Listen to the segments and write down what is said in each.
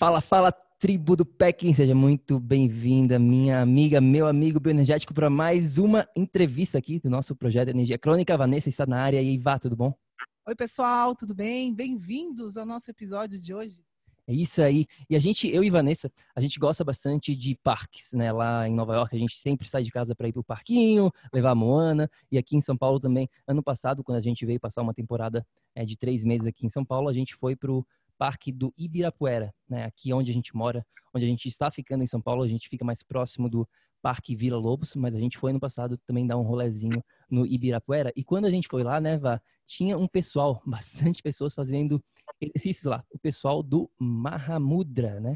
Fala, fala, tribo do Peking, seja muito bem-vinda, minha amiga, meu amigo bioenergético, para mais uma entrevista aqui do nosso projeto Energia Crônica. Vanessa está na área e Vá, tudo bom? Oi, pessoal, tudo bem? Bem-vindos ao nosso episódio de hoje. É isso aí. E a gente, eu e Vanessa, a gente gosta bastante de parques, né? Lá em Nova York, a gente sempre sai de casa para ir pro parquinho, levar a Moana. E aqui em São Paulo também, ano passado, quando a gente veio passar uma temporada é, de três meses aqui em São Paulo, a gente foi pro Parque do Ibirapuera, né? Aqui onde a gente mora, onde a gente está ficando em São Paulo, a gente fica mais próximo do Parque Vila Lobos, mas a gente foi no passado também dar um rolezinho no Ibirapuera. E quando a gente foi lá, né, Vá, tinha um pessoal, bastante pessoas fazendo exercícios lá. O pessoal do Mahamudra, né?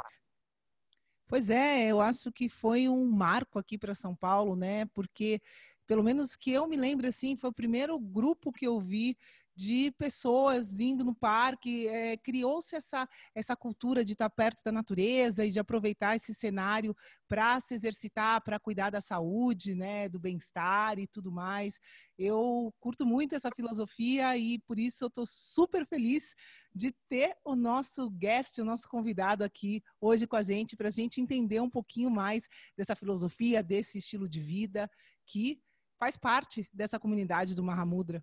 Pois é, eu acho que foi um marco aqui para São Paulo, né? Porque pelo menos que eu me lembro assim, foi o primeiro grupo que eu vi de pessoas indo no parque, é, criou-se essa, essa cultura de estar perto da natureza e de aproveitar esse cenário para se exercitar, para cuidar da saúde, né, do bem-estar e tudo mais. Eu curto muito essa filosofia e por isso eu estou super feliz de ter o nosso guest, o nosso convidado aqui hoje com a gente, para a gente entender um pouquinho mais dessa filosofia, desse estilo de vida que faz parte dessa comunidade do Mahamudra.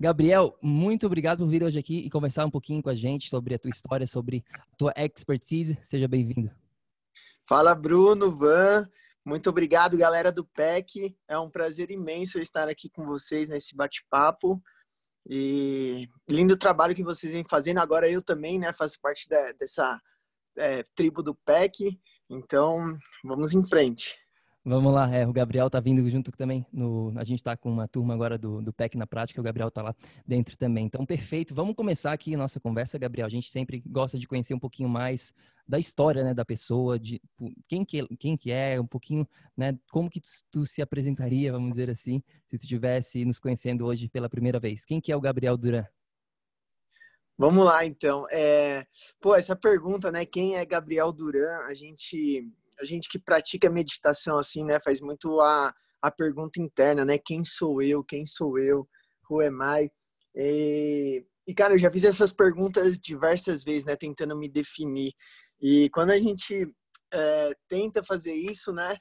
Gabriel, muito obrigado por vir hoje aqui e conversar um pouquinho com a gente sobre a tua história, sobre a tua expertise. Seja bem-vindo. Fala, Bruno, Van. Muito obrigado, galera do PEC. É um prazer imenso estar aqui com vocês nesse bate-papo. E lindo trabalho que vocês vêm fazendo. Agora eu também, né, faço parte da, dessa é, tribo do PEC. Então, vamos em frente. Vamos lá, é, o Gabriel tá vindo junto também. No, a gente está com uma turma agora do, do PEC na prática, o Gabriel tá lá dentro também. Então, perfeito. Vamos começar aqui a nossa conversa, Gabriel. A gente sempre gosta de conhecer um pouquinho mais da história né, da pessoa, de quem que, quem que é, um pouquinho, né, como que tu, tu se apresentaria, vamos dizer assim, se tu estivesse nos conhecendo hoje pela primeira vez. Quem que é o Gabriel Duran? Vamos lá, então. É... Pô, essa pergunta, né? Quem é Gabriel Duran? A gente a gente que pratica meditação assim, né, faz muito a, a pergunta interna, né? Quem sou eu? Quem sou eu? Who am I? E, e cara, eu já fiz essas perguntas diversas vezes, né, tentando me definir. E quando a gente é, tenta fazer isso, né,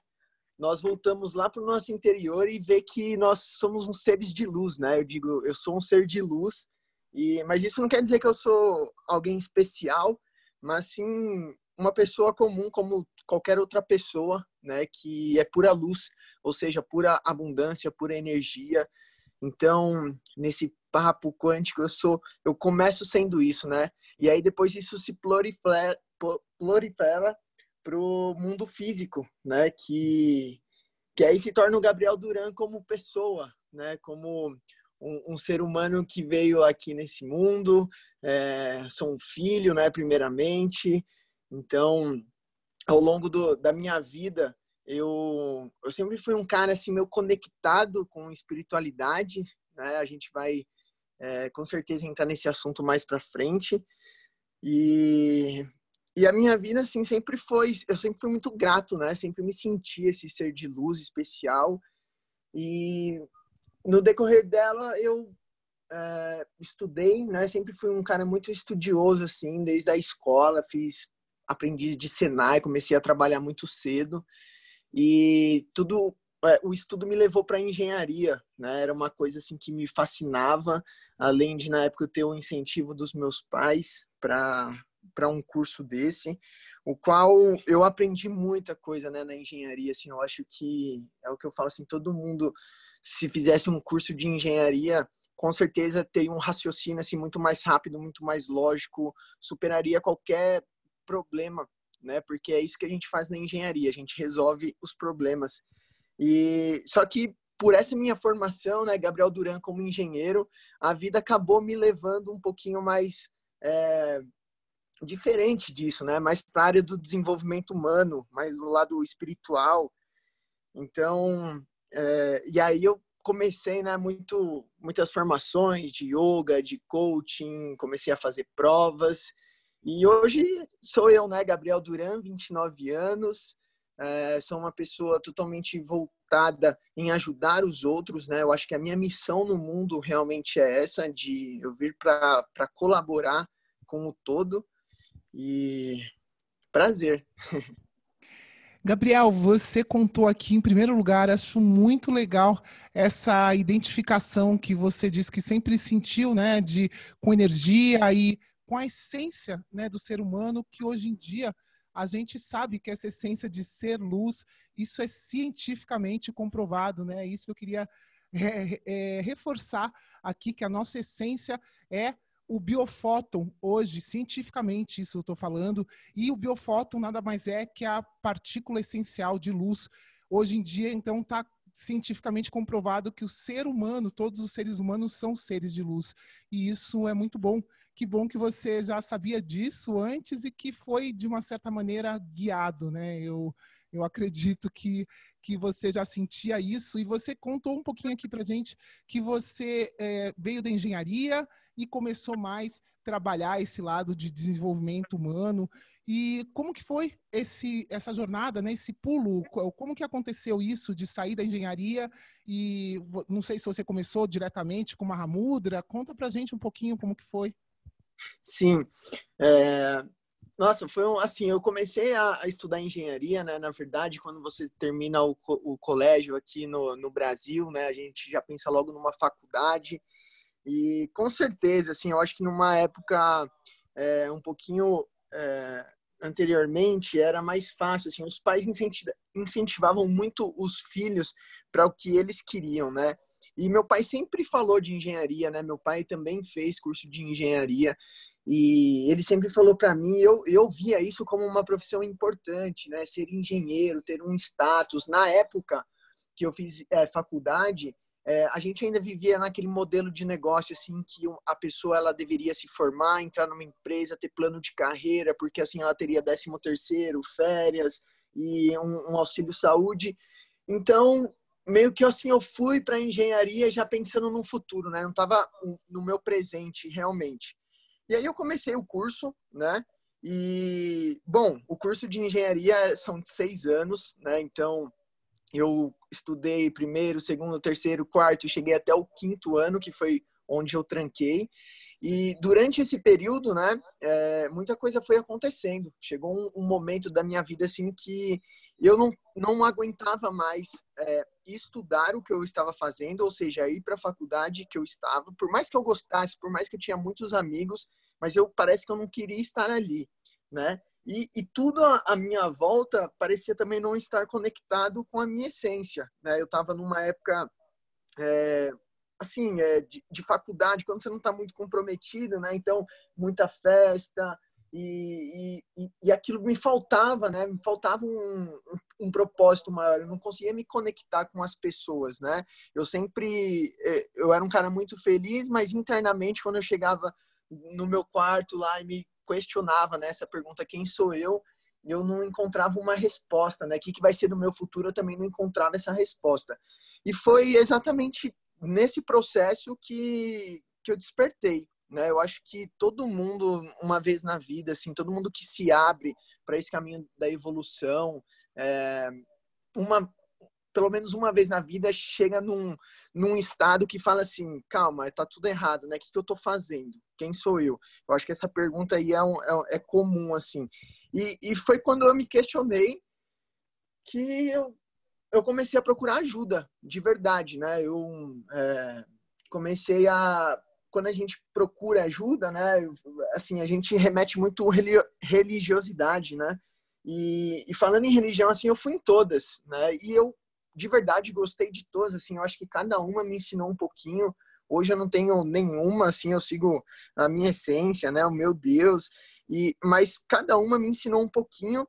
nós voltamos lá para o nosso interior e vê que nós somos uns seres de luz, né? Eu digo, eu sou um ser de luz, e mas isso não quer dizer que eu sou alguém especial, mas sim uma pessoa comum como qualquer outra pessoa, né, que é pura luz, ou seja, pura abundância, pura energia. Então, nesse papo quântico, eu sou, eu começo sendo isso, né? E aí depois isso se prolifera, prolifera pro mundo físico, né? Que que aí se torna o Gabriel Duran como pessoa, né? Como um, um, ser humano que veio aqui nesse mundo, é, sou um filho, né? Primeiramente, então, ao longo do, da minha vida, eu, eu sempre fui um cara assim meio conectado com espiritualidade, né? A gente vai é, com certeza entrar nesse assunto mais para frente. E e a minha vida assim sempre foi, eu sempre fui muito grato, né? Sempre me senti esse ser de luz especial. E no decorrer dela eu é, estudei, né? Sempre fui um cara muito estudioso, assim, desde a escola. Fiz, aprendi de Senai, comecei a trabalhar muito cedo. E tudo, é, o estudo me levou para engenharia, né? Era uma coisa, assim, que me fascinava. Além de, na época, eu ter o incentivo dos meus pais para para um curso desse, o qual eu aprendi muita coisa né, na engenharia. Assim, eu acho que é o que eu falo assim, todo mundo se fizesse um curso de engenharia, com certeza teria um raciocínio assim muito mais rápido, muito mais lógico, superaria qualquer problema, né? Porque é isso que a gente faz na engenharia, a gente resolve os problemas. E só que por essa minha formação, né, Gabriel Duran como engenheiro, a vida acabou me levando um pouquinho mais é, diferente disso, né? Mais para a área do desenvolvimento humano, mais do lado espiritual. Então, é, e aí eu comecei, né? Muito, muitas formações de yoga, de coaching, comecei a fazer provas. E hoje sou eu, né? Gabriel Duran, 29 anos. É, sou uma pessoa totalmente voltada em ajudar os outros, né? Eu acho que a minha missão no mundo realmente é essa, de eu vir para colaborar com o todo. E prazer. Gabriel, você contou aqui em primeiro lugar, acho muito legal essa identificação que você disse que sempre sentiu, né, de com energia e com a essência, né, do ser humano, que hoje em dia a gente sabe que essa essência de ser luz, isso é cientificamente comprovado, né? Isso que eu queria é, é, reforçar aqui que a nossa essência é o biofóton, hoje, cientificamente, isso eu estou falando, e o biofóton nada mais é que a partícula essencial de luz. Hoje em dia, então, está cientificamente comprovado que o ser humano, todos os seres humanos são seres de luz. E isso é muito bom. Que bom que você já sabia disso antes e que foi, de uma certa maneira, guiado, né? Eu, eu acredito que, que você já sentia isso e você contou um pouquinho aqui para gente que você é, veio da engenharia e começou mais trabalhar esse lado de desenvolvimento humano. E como que foi esse, essa jornada, né? Esse pulo? Como que aconteceu isso de sair da engenharia e não sei se você começou diretamente com Mahamudra. Conta para gente um pouquinho como que foi. Sim, é, nossa, foi um, assim, eu comecei a, a, estudar engenharia, né? Na verdade, quando você termina o, o colégio aqui no, no Brasil, né? A gente já pensa logo numa faculdade. E com certeza, assim, eu acho que numa época é, um pouquinho é, anteriormente era mais fácil, assim, os pais incentivavam muito os filhos para o que eles queriam, né? E meu pai sempre falou de engenharia, né? Meu pai também fez curso de engenharia. E ele sempre falou para mim, eu, eu via isso como uma profissão importante, né? Ser engenheiro, ter um status. Na época que eu fiz é, faculdade, é, a gente ainda vivia naquele modelo de negócio assim que a pessoa ela deveria se formar, entrar numa empresa, ter plano de carreira, porque assim ela teria 13 terceiro, férias e um, um auxílio saúde. Então meio que assim eu fui para engenharia já pensando no futuro, né? Não estava no meu presente realmente. E aí eu comecei o curso, né? E, bom, o curso de engenharia são seis anos, né? Então, eu estudei primeiro, segundo, terceiro, quarto e cheguei até o quinto ano, que foi onde eu tranquei. E durante esse período, né, é, muita coisa foi acontecendo. Chegou um, um, momento da minha vida assim que eu não, não aguentava mais é, estudar o que eu estava fazendo, ou seja, ir para a faculdade que eu estava. Por mais que eu gostasse, por mais que eu tinha muitos amigos, mas eu parece que eu não queria estar ali, né? E, e tudo à minha volta parecia também não estar conectado com a minha essência, né? Eu estava numa época é, assim, é, de, de, faculdade, quando você não está muito comprometido, né? Então, muita festa e, e, e, aquilo me faltava, né? Me faltava um, um, propósito maior. Eu não conseguia me conectar com as pessoas, né? Eu sempre, é, eu era um cara muito feliz, mas internamente, quando eu chegava no meu quarto lá e me questionava né, pergunta, quem sou eu? Eu não encontrava uma resposta, né? O que, que vai ser do meu futuro? Eu também não encontrava essa resposta. E foi exatamente nesse processo que, que eu despertei. Né? Eu acho que todo mundo, uma vez na vida, assim, todo mundo que se abre para esse caminho da evolução, é, uma, pelo menos uma vez na vida, chega num, num estado que fala assim, calma, tá tudo errado, né? O que, que eu tô fazendo? Quem sou eu? Eu acho que essa pergunta aí é, um, é, é comum, assim. E, e foi quando eu me questionei que eu, eu comecei a procurar ajuda, de verdade, né? Eu é, comecei a... Quando a gente procura ajuda, né? Assim, a gente remete muito religiosidade, né? E, e, falando em religião, assim, eu fui em todas, né? E eu, de verdade, gostei de todas, assim. Eu acho que cada uma me ensinou um pouquinho. Hoje eu não tenho nenhuma, assim, eu sigo a minha essência, né? O meu Deus. E, mas cada uma me ensinou um pouquinho.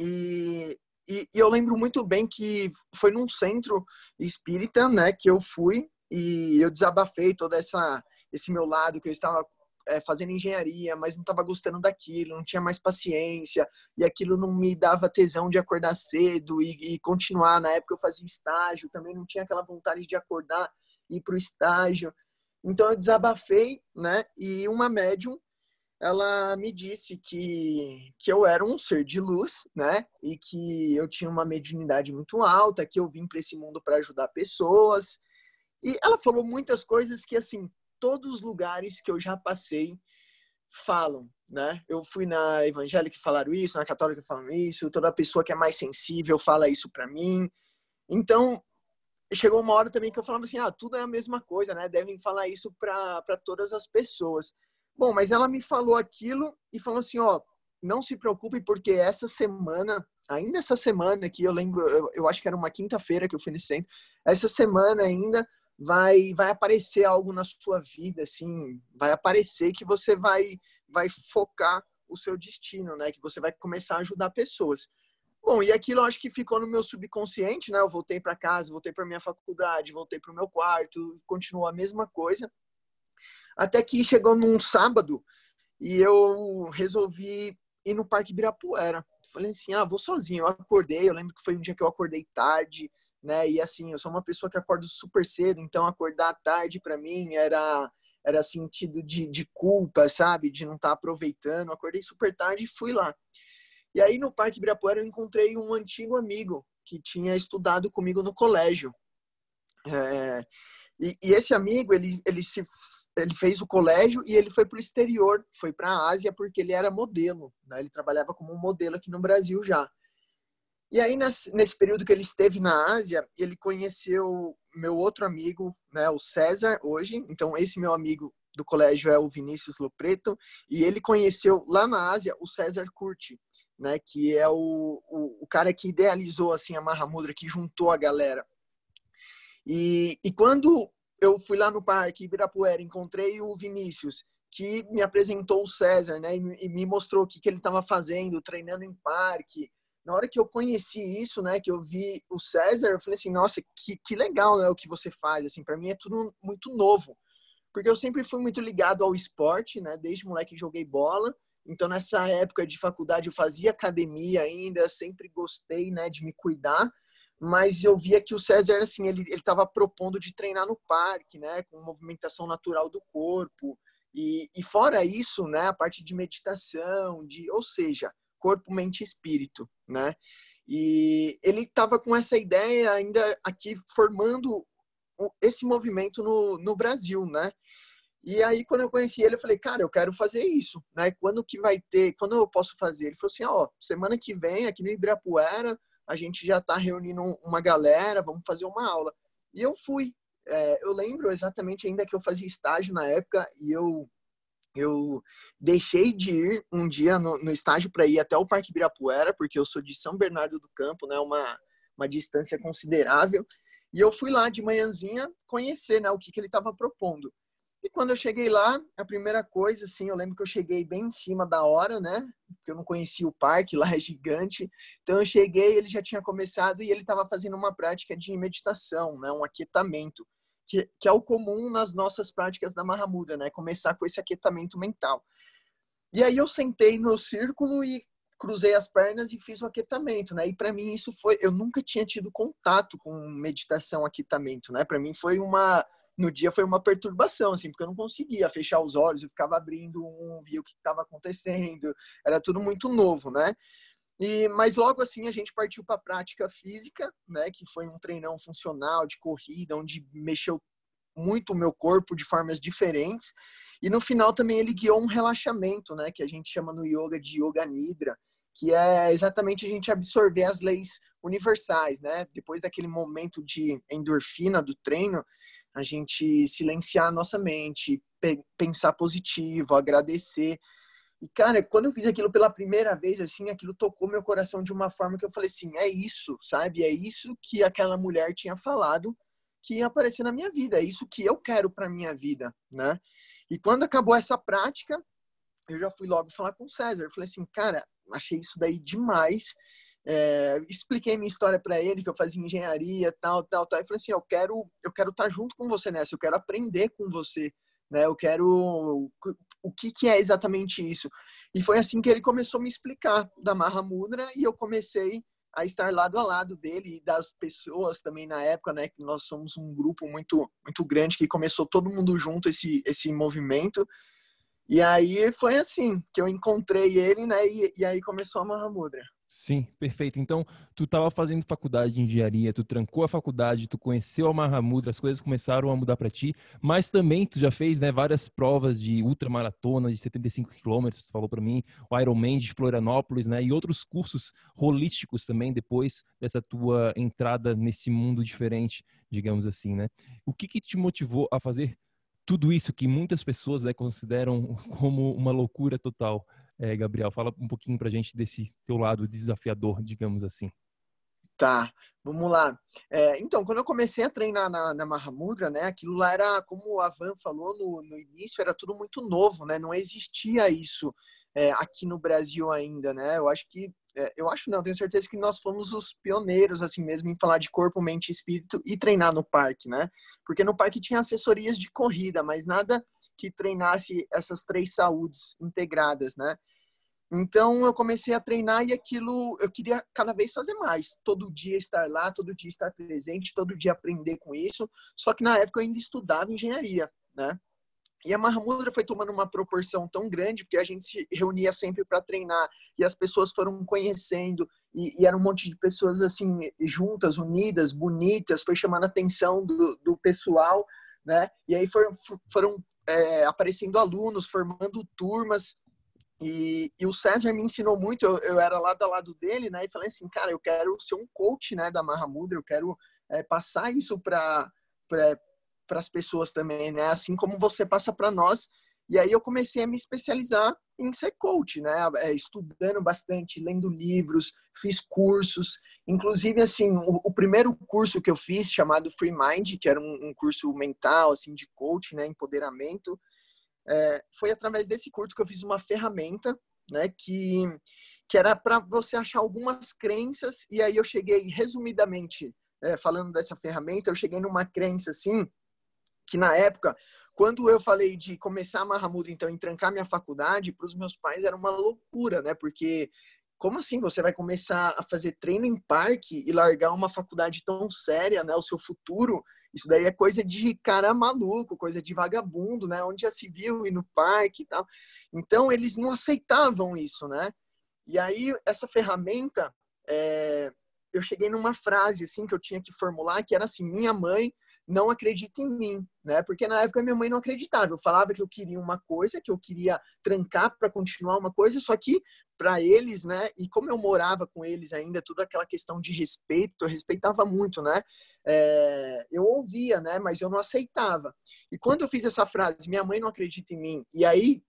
E, e, e eu lembro muito bem que foi num centro espírita, né? Que eu fui e eu desabafei toda essa esse meu lado que eu estava é, fazendo engenharia, mas não estava gostando daquilo, não tinha mais paciência, e aquilo não me dava tesão de acordar cedo e, e continuar. Na época eu fazia estágio, também não tinha aquela vontade de acordar e ir para o estágio. Então eu desabafei, né? E uma médium, ela me disse que, que eu era um ser de luz, né? E que eu tinha uma mediunidade muito alta, que eu vim para esse mundo para ajudar pessoas. E ela falou muitas coisas que, assim, todos os lugares que eu já passei falam, né? Eu fui na evangélica que falaram isso, na católica falam isso, toda pessoa que é mais sensível fala isso para mim. Então, chegou uma hora também que eu falava assim, ah, tudo é a mesma coisa, né? Devem falar isso para todas as pessoas. Bom, mas ela me falou aquilo e falou assim, ó, não se preocupe porque essa semana, ainda essa semana que eu lembro, eu, eu acho que era uma quinta-feira que eu fui nesse centro, essa semana ainda vai vai aparecer algo na sua vida assim vai aparecer que você vai vai focar o seu destino né que você vai começar a ajudar pessoas. Bom e aquilo acho que ficou no meu subconsciente né eu voltei para casa voltei para minha faculdade voltei para o meu quarto continuou a mesma coisa. Até que chegou num sábado e eu resolvi ir no Parque Ibirapuera. Falei assim ah vou sozinho eu acordei eu lembro que foi um dia que eu acordei tarde né? E assim, eu sou uma pessoa que acordo super cedo, então acordar tarde para mim era era sentido de, de culpa, sabe? De não estar tá aproveitando. acordei super tarde e fui lá. E aí no Parque Ibirapuera eu encontrei um antigo amigo que tinha estudado comigo no colégio. É, e, e, esse amigo, ele, ele, se, ele fez o colégio e ele foi para o exterior, foi para a Ásia porque ele era modelo. Né? Ele trabalhava como modelo aqui no Brasil já. E aí, nesse, período que ele esteve na Ásia, ele conheceu meu outro amigo, né, o César, hoje. Então, esse meu amigo do colégio é o Vinícius Lopreto. E ele conheceu lá na Ásia o César Curti, né, que é o, o, o cara que idealizou assim, a Mahamudra, que juntou a galera. E, e quando eu fui lá no parque Ibirapuera, encontrei o Vinícius, que me apresentou o César, né, e me mostrou o que, que ele estava fazendo, treinando em parque, na hora que eu conheci isso, né, que eu vi o César, eu falei assim, nossa, que, que legal, né, o que você faz, assim, para mim é tudo muito novo, porque eu sempre fui muito ligado ao esporte, né, desde moleque joguei bola, então nessa época de faculdade eu fazia academia ainda, sempre gostei, né, de me cuidar, mas eu via que o César, assim, ele estava propondo de treinar no parque, né, com movimentação natural do corpo, e, e fora isso, né, a parte de meditação, de, ou seja, corpo, mente e espírito, né? E ele estava com essa ideia ainda aqui formando esse movimento no, no Brasil, né? E aí, quando eu conheci ele, eu falei, cara, eu quero fazer isso, né? Quando que vai ter, quando eu posso fazer? Ele falou assim, ó, semana que vem, aqui no Ibirapuera, a gente já tá reunindo uma galera, vamos fazer uma aula. E eu fui. É, eu lembro exatamente ainda que eu fazia estágio na época e eu eu deixei de ir um dia no, no estágio para ir até o Parque Ibirapuera, porque eu sou de São Bernardo do Campo, né, uma, uma distância considerável, e eu fui lá de manhãzinha conhecer né, o que, que ele estava propondo. E quando eu cheguei lá, a primeira coisa, assim, eu lembro que eu cheguei bem em cima da hora, né? Porque eu não conhecia o parque, lá é gigante. Então eu cheguei, ele já tinha começado e ele estava fazendo uma prática de meditação, né? Um aquietamento que, que é o comum nas nossas práticas da Mahamudra, né? Começar com esse aquietamento mental. E aí eu sentei no círculo e cruzei as pernas e fiz o aquietamento, né? E para mim isso foi, eu nunca tinha tido contato com meditação, aquietamento, né? Para mim foi uma no dia foi uma perturbação, assim, porque eu não conseguia fechar os olhos, eu ficava abrindo um, via o que estava acontecendo, era tudo muito novo, né? E, mas logo assim a gente partiu para a prática física, né, que foi um treinão funcional de corrida, onde mexeu muito o meu corpo de formas diferentes. E no final também ele guiou um relaxamento, né, que a gente chama no yoga de yoga nidra, que é exatamente a gente absorver as leis universais, né? Depois daquele momento de endorfina do treino, a gente silenciar a nossa mente, pensar positivo, agradecer. E, cara, quando eu fiz aquilo pela primeira vez, assim, aquilo tocou meu coração de uma forma que eu falei assim, é isso, sabe? É isso que aquela mulher tinha falado que ia aparecer na minha vida, é isso que eu quero para minha vida, né? E quando acabou essa prática, eu já fui logo falar com o César. Eu falei assim, cara, achei isso daí demais. É, expliquei minha história para ele, que eu fazia engenharia, tal, tal, tal. E falei assim, eu quero, eu quero estar tá junto com você nessa, eu quero aprender com você, né? Eu quero o que, que é exatamente isso. E foi assim que ele começou a me explicar da Mahamudra e eu comecei a estar lado a lado dele e das pessoas também na época, né, que nós somos um grupo muito muito grande que começou todo mundo junto esse esse movimento. E aí foi assim que eu encontrei ele, né, e, e aí começou a Mahamudra. Sim, perfeito. Então, tu estava fazendo faculdade de engenharia, tu trancou a faculdade, tu conheceu a Mahamudra, as coisas começaram a mudar para ti, mas também tu já fez, né, várias provas de ultramaratona de 75 quilômetros, tu falou para mim, o Ironman de Florianópolis, né, e outros cursos holísticos também depois dessa tua entrada nesse mundo diferente, digamos assim, né? O que que te motivou a fazer tudo isso que muitas pessoas né, consideram como uma loucura total? É, Gabriel, fala um pouquinho pra gente desse teu lado desafiador, digamos assim. Tá, vamos lá. É, então, quando eu comecei a treinar na, na Mahamudra, né, aquilo lá era, como a Van falou no, no início, era tudo muito novo, né? Não existia isso é, aqui no Brasil ainda, né? Eu acho que, é, eu acho não, tenho certeza que nós fomos os pioneiros, assim mesmo, em falar de corpo, mente e espírito e treinar no parque, né? Porque no parque tinha assessorias de corrida, mas nada que treinasse essas três saúdes integradas, né? Então eu comecei a treinar e aquilo eu queria cada vez fazer mais, todo dia estar lá, todo dia estar presente, todo dia aprender com isso. Só que na época eu ainda estudava engenharia, né? E a Mahamudra foi tomando uma proporção tão grande porque a gente se reunia sempre para treinar e as pessoas foram conhecendo e, e, era um monte de pessoas assim juntas, unidas, bonitas, foi chamando a atenção do, do pessoal, né? E aí foram, foram é, aparecendo alunos, formando turmas e, e, o César me ensinou muito, eu, eu, era lado a lado dele, né? E falei assim, cara, eu quero ser um coach, né, da Mahamudra, eu quero é, passar isso para para as pessoas também, né? Assim como você passa para nós. E aí eu comecei a me especializar em ser coach, né? É, estudando bastante, lendo livros, fiz cursos. Inclusive, assim, o, o, primeiro curso que eu fiz, chamado Free Mind, que era um, um curso mental, assim, de coach, né? Empoderamento, é, foi através desse curso que eu fiz uma ferramenta, né, que, que era para você achar algumas crenças, e aí eu cheguei, resumidamente, é, falando dessa ferramenta, eu cheguei numa crença, assim, que na época, quando eu falei de começar a Mahamudra, então, em trancar minha faculdade, para os meus pais era uma loucura, né, porque como assim você vai começar a fazer treino em parque e largar uma faculdade tão séria, né, o seu futuro, isso daí é coisa de cara maluco, coisa de vagabundo, né? Onde já se viu ir no parque e tal. Então, eles não aceitavam isso, né? E aí, essa ferramenta, é... eu cheguei numa frase, assim, que eu tinha que formular, que era assim, minha mãe não acredita em mim, né? Porque na época minha mãe não acreditava. Eu falava que eu queria uma coisa, que eu queria trancar para continuar uma coisa, só que para eles, né? E como eu morava com eles ainda, toda aquela questão de respeito, eu respeitava muito, né? É, eu ouvia, né? Mas eu não aceitava. E quando eu fiz essa frase, minha mãe não acredita em mim, e aí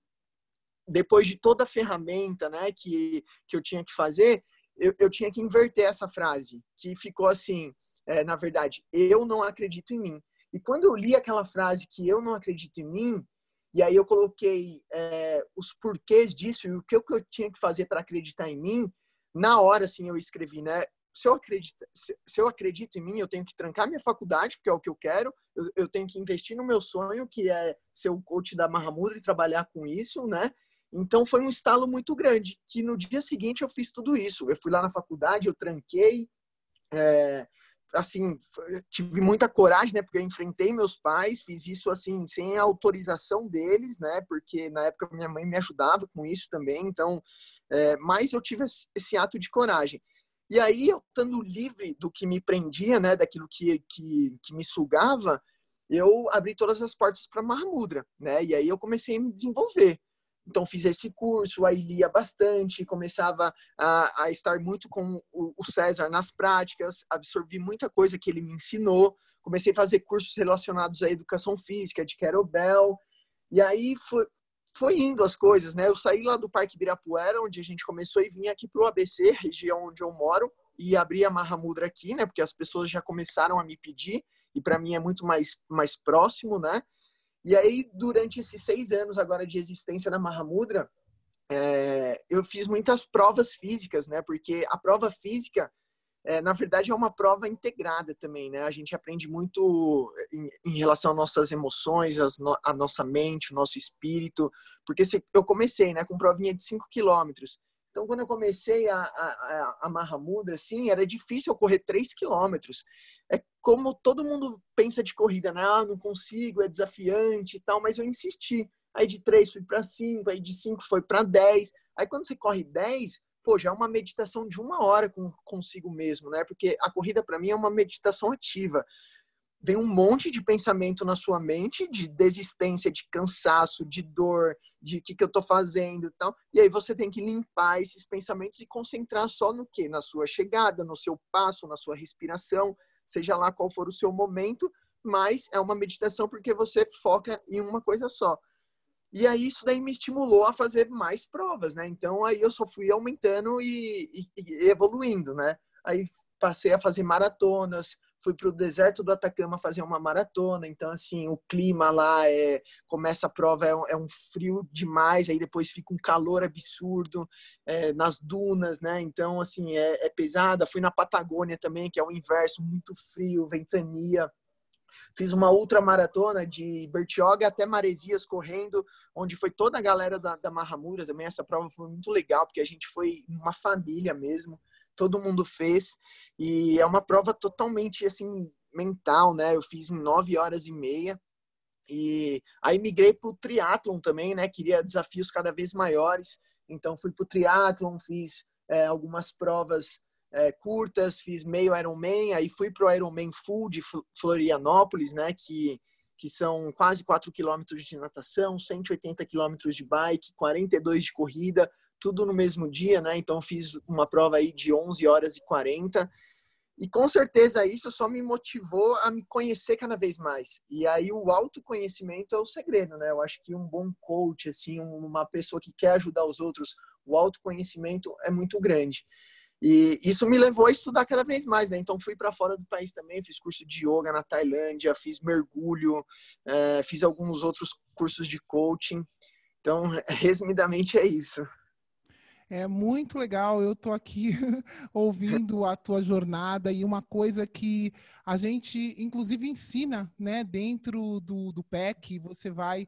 depois de toda a ferramenta, né? Que que eu tinha que fazer, eu, eu tinha que inverter essa frase, que ficou assim é, na verdade, eu não acredito em mim. E quando eu li aquela frase que eu não acredito em mim, e aí eu coloquei é, os porquês disso e o que eu, tinha que fazer para acreditar em mim, na hora, assim, eu escrevi, né? Se eu, acredito, se eu acredito em mim, eu tenho que trancar minha faculdade, porque é o que eu quero, eu, eu tenho que investir no meu sonho, que é ser o coach da Mahamudra e trabalhar com isso, né? Então foi um estalo muito grande, que no dia seguinte eu fiz tudo isso. Eu fui lá na faculdade, eu tranquei, é, assim, tive muita coragem, né? Porque eu enfrentei meus pais, fiz isso assim sem autorização deles, né? Porque na época minha mãe me ajudava com isso também, então é, mais eu tive esse ato de coragem. E aí, eu estando livre do que me prendia, né, daquilo que, que, que me sugava, eu abri todas as portas para Mahamudra, né? E aí eu comecei a me desenvolver. Então fiz esse curso, aí lia bastante, começava a, a estar muito com o, o, César nas práticas, absorvi muita coisa que ele me ensinou, comecei a fazer cursos relacionados à educação física, de kettlebell, e aí foi, foi indo as coisas, né? Eu saí lá do Parque Ibirapuera, onde a gente começou, e vim aqui para o ABC, região onde eu moro, e abri a Mahamudra aqui, né? Porque as pessoas já começaram a me pedir, e para mim é muito mais, mais próximo, né? E aí, durante esses seis anos agora de existência na Mahamudra, é, eu fiz muitas provas físicas, né? Porque a prova física, é, na verdade, é uma prova integrada também, né? A gente aprende muito em, em relação às nossas emoções, no, a nossa mente, o nosso espírito. Porque se, eu comecei, né, com provinha de 5 quilômetros. Então, quando eu comecei a, a, a Mahamudra, assim, era difícil eu correr 3 quilômetros é como todo mundo pensa de corrida, né? Ah, não consigo, é desafiante e tal, mas eu insisti. Aí de 3 fui para 5, aí de 5 foi para 10. Aí quando você corre 10, pô, já é uma meditação de uma hora com, consigo mesmo, né? Porque a corrida para mim é uma meditação ativa. Vem um monte de pensamento na sua mente, de desistência, de cansaço, de dor, de o que, que eu tô fazendo e tal. E aí você tem que limpar esses pensamentos e concentrar só no quê? Na sua chegada, no seu passo, na sua respiração seja lá qual for o seu momento, mas é uma meditação porque você foca em uma coisa só. E aí isso daí me estimulou a fazer mais provas, né? Então aí eu só fui aumentando e, e, e evoluindo, né? Aí passei a fazer maratonas, fui para o deserto do Atacama fazer uma maratona, então assim, o clima lá é começa a prova é um, é um frio demais, aí depois fica um calor absurdo é, nas dunas, né? Então assim é, é pesada. Fui na Patagônia também, que é o inverso, muito frio, ventania. Fiz uma ultra maratona de Bertioga até Maresias correndo, onde foi toda a galera da, da Mahamura também. Essa prova foi muito legal, porque a gente foi uma família mesmo todo mundo fez e é uma prova totalmente assim mental, né? Eu fiz em nove horas e meia e aí migrei para o triatlon também, né? Queria desafios cada vez maiores, então fui para o triatlon, fiz é, algumas provas é, curtas, fiz meio Ironman, aí fui para o Ironman Full de Florianópolis, né? Que que são quase 4 quilômetros de natação, 180 quilômetros de bike, 42 de corrida, tudo no mesmo dia, né? Então fiz uma prova aí de 11 horas e 40. E com certeza isso só me motivou a me conhecer cada vez mais. E aí o autoconhecimento é o segredo, né? Eu acho que um bom coach, assim, uma pessoa que quer ajudar os outros, o autoconhecimento é muito grande. E isso me levou a estudar cada vez mais, né? Então fui para fora do país também, fiz curso de yoga na Tailândia, fiz mergulho, é, fiz alguns outros cursos de coaching. Então, resumidamente é isso. É muito legal, eu tô aqui ouvindo a tua jornada e uma coisa que a gente inclusive ensina, né, dentro do, do PEC, você vai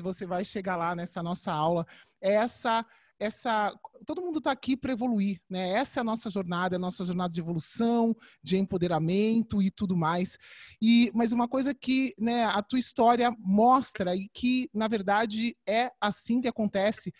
você vai chegar lá nessa nossa aula, é essa essa todo mundo está aqui para evoluir, né? Essa é a nossa jornada, a nossa jornada de evolução, de empoderamento e tudo mais. E mas uma coisa que, né, a tua história mostra e que na verdade é assim que acontece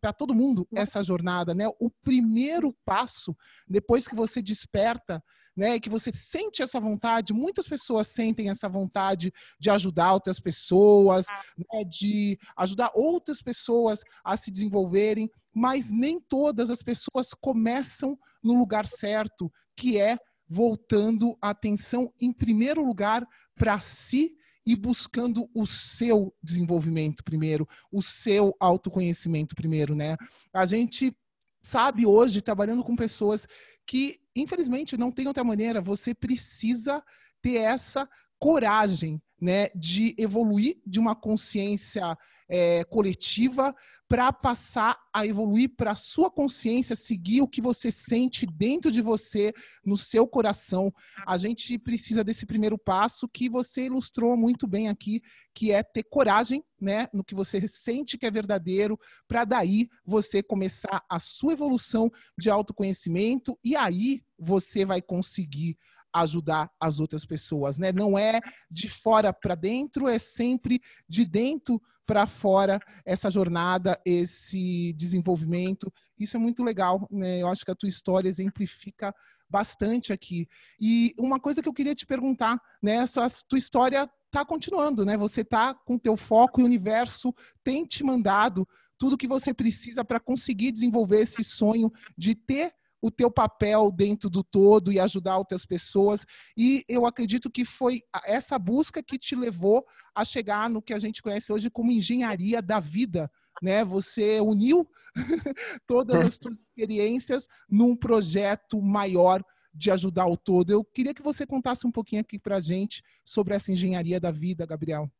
para todo mundo essa jornada, né? O primeiro passo depois que você desperta né, que você sente essa vontade, muitas pessoas sentem essa vontade de ajudar outras pessoas, né, de ajudar outras pessoas a se desenvolverem, mas nem todas as pessoas começam no lugar certo, que é voltando a atenção em primeiro lugar para si e buscando o seu desenvolvimento primeiro, o seu autoconhecimento primeiro, né? A gente sabe hoje, trabalhando com pessoas que, infelizmente, não tem outra maneira. Você precisa ter essa coragem né, de evoluir de uma consciência é, coletiva para passar a evoluir para a sua consciência, seguir o que você sente dentro de você, no seu coração. A gente precisa desse primeiro passo que você ilustrou muito bem aqui, que é ter coragem né, no que você sente que é verdadeiro, para daí você começar a sua evolução de autoconhecimento e aí você vai conseguir ajudar as outras pessoas, né? Não é de fora para dentro, é sempre de dentro para fora essa jornada, esse desenvolvimento. Isso é muito legal, né? Eu acho que a tua história exemplifica bastante aqui. E uma coisa que eu queria te perguntar, né? Essa tua história está continuando, né? Você está com teu foco e o universo tem te mandado tudo que você precisa para conseguir desenvolver esse sonho de ter o teu papel dentro do todo e ajudar outras pessoas. E eu acredito que foi essa busca que te levou a chegar no que a gente conhece hoje como engenharia da vida, né? Você uniu todas as suas experiências num projeto maior de ajudar o todo. Eu queria que você contasse um pouquinho aqui para gente sobre essa engenharia da vida, Gabriel.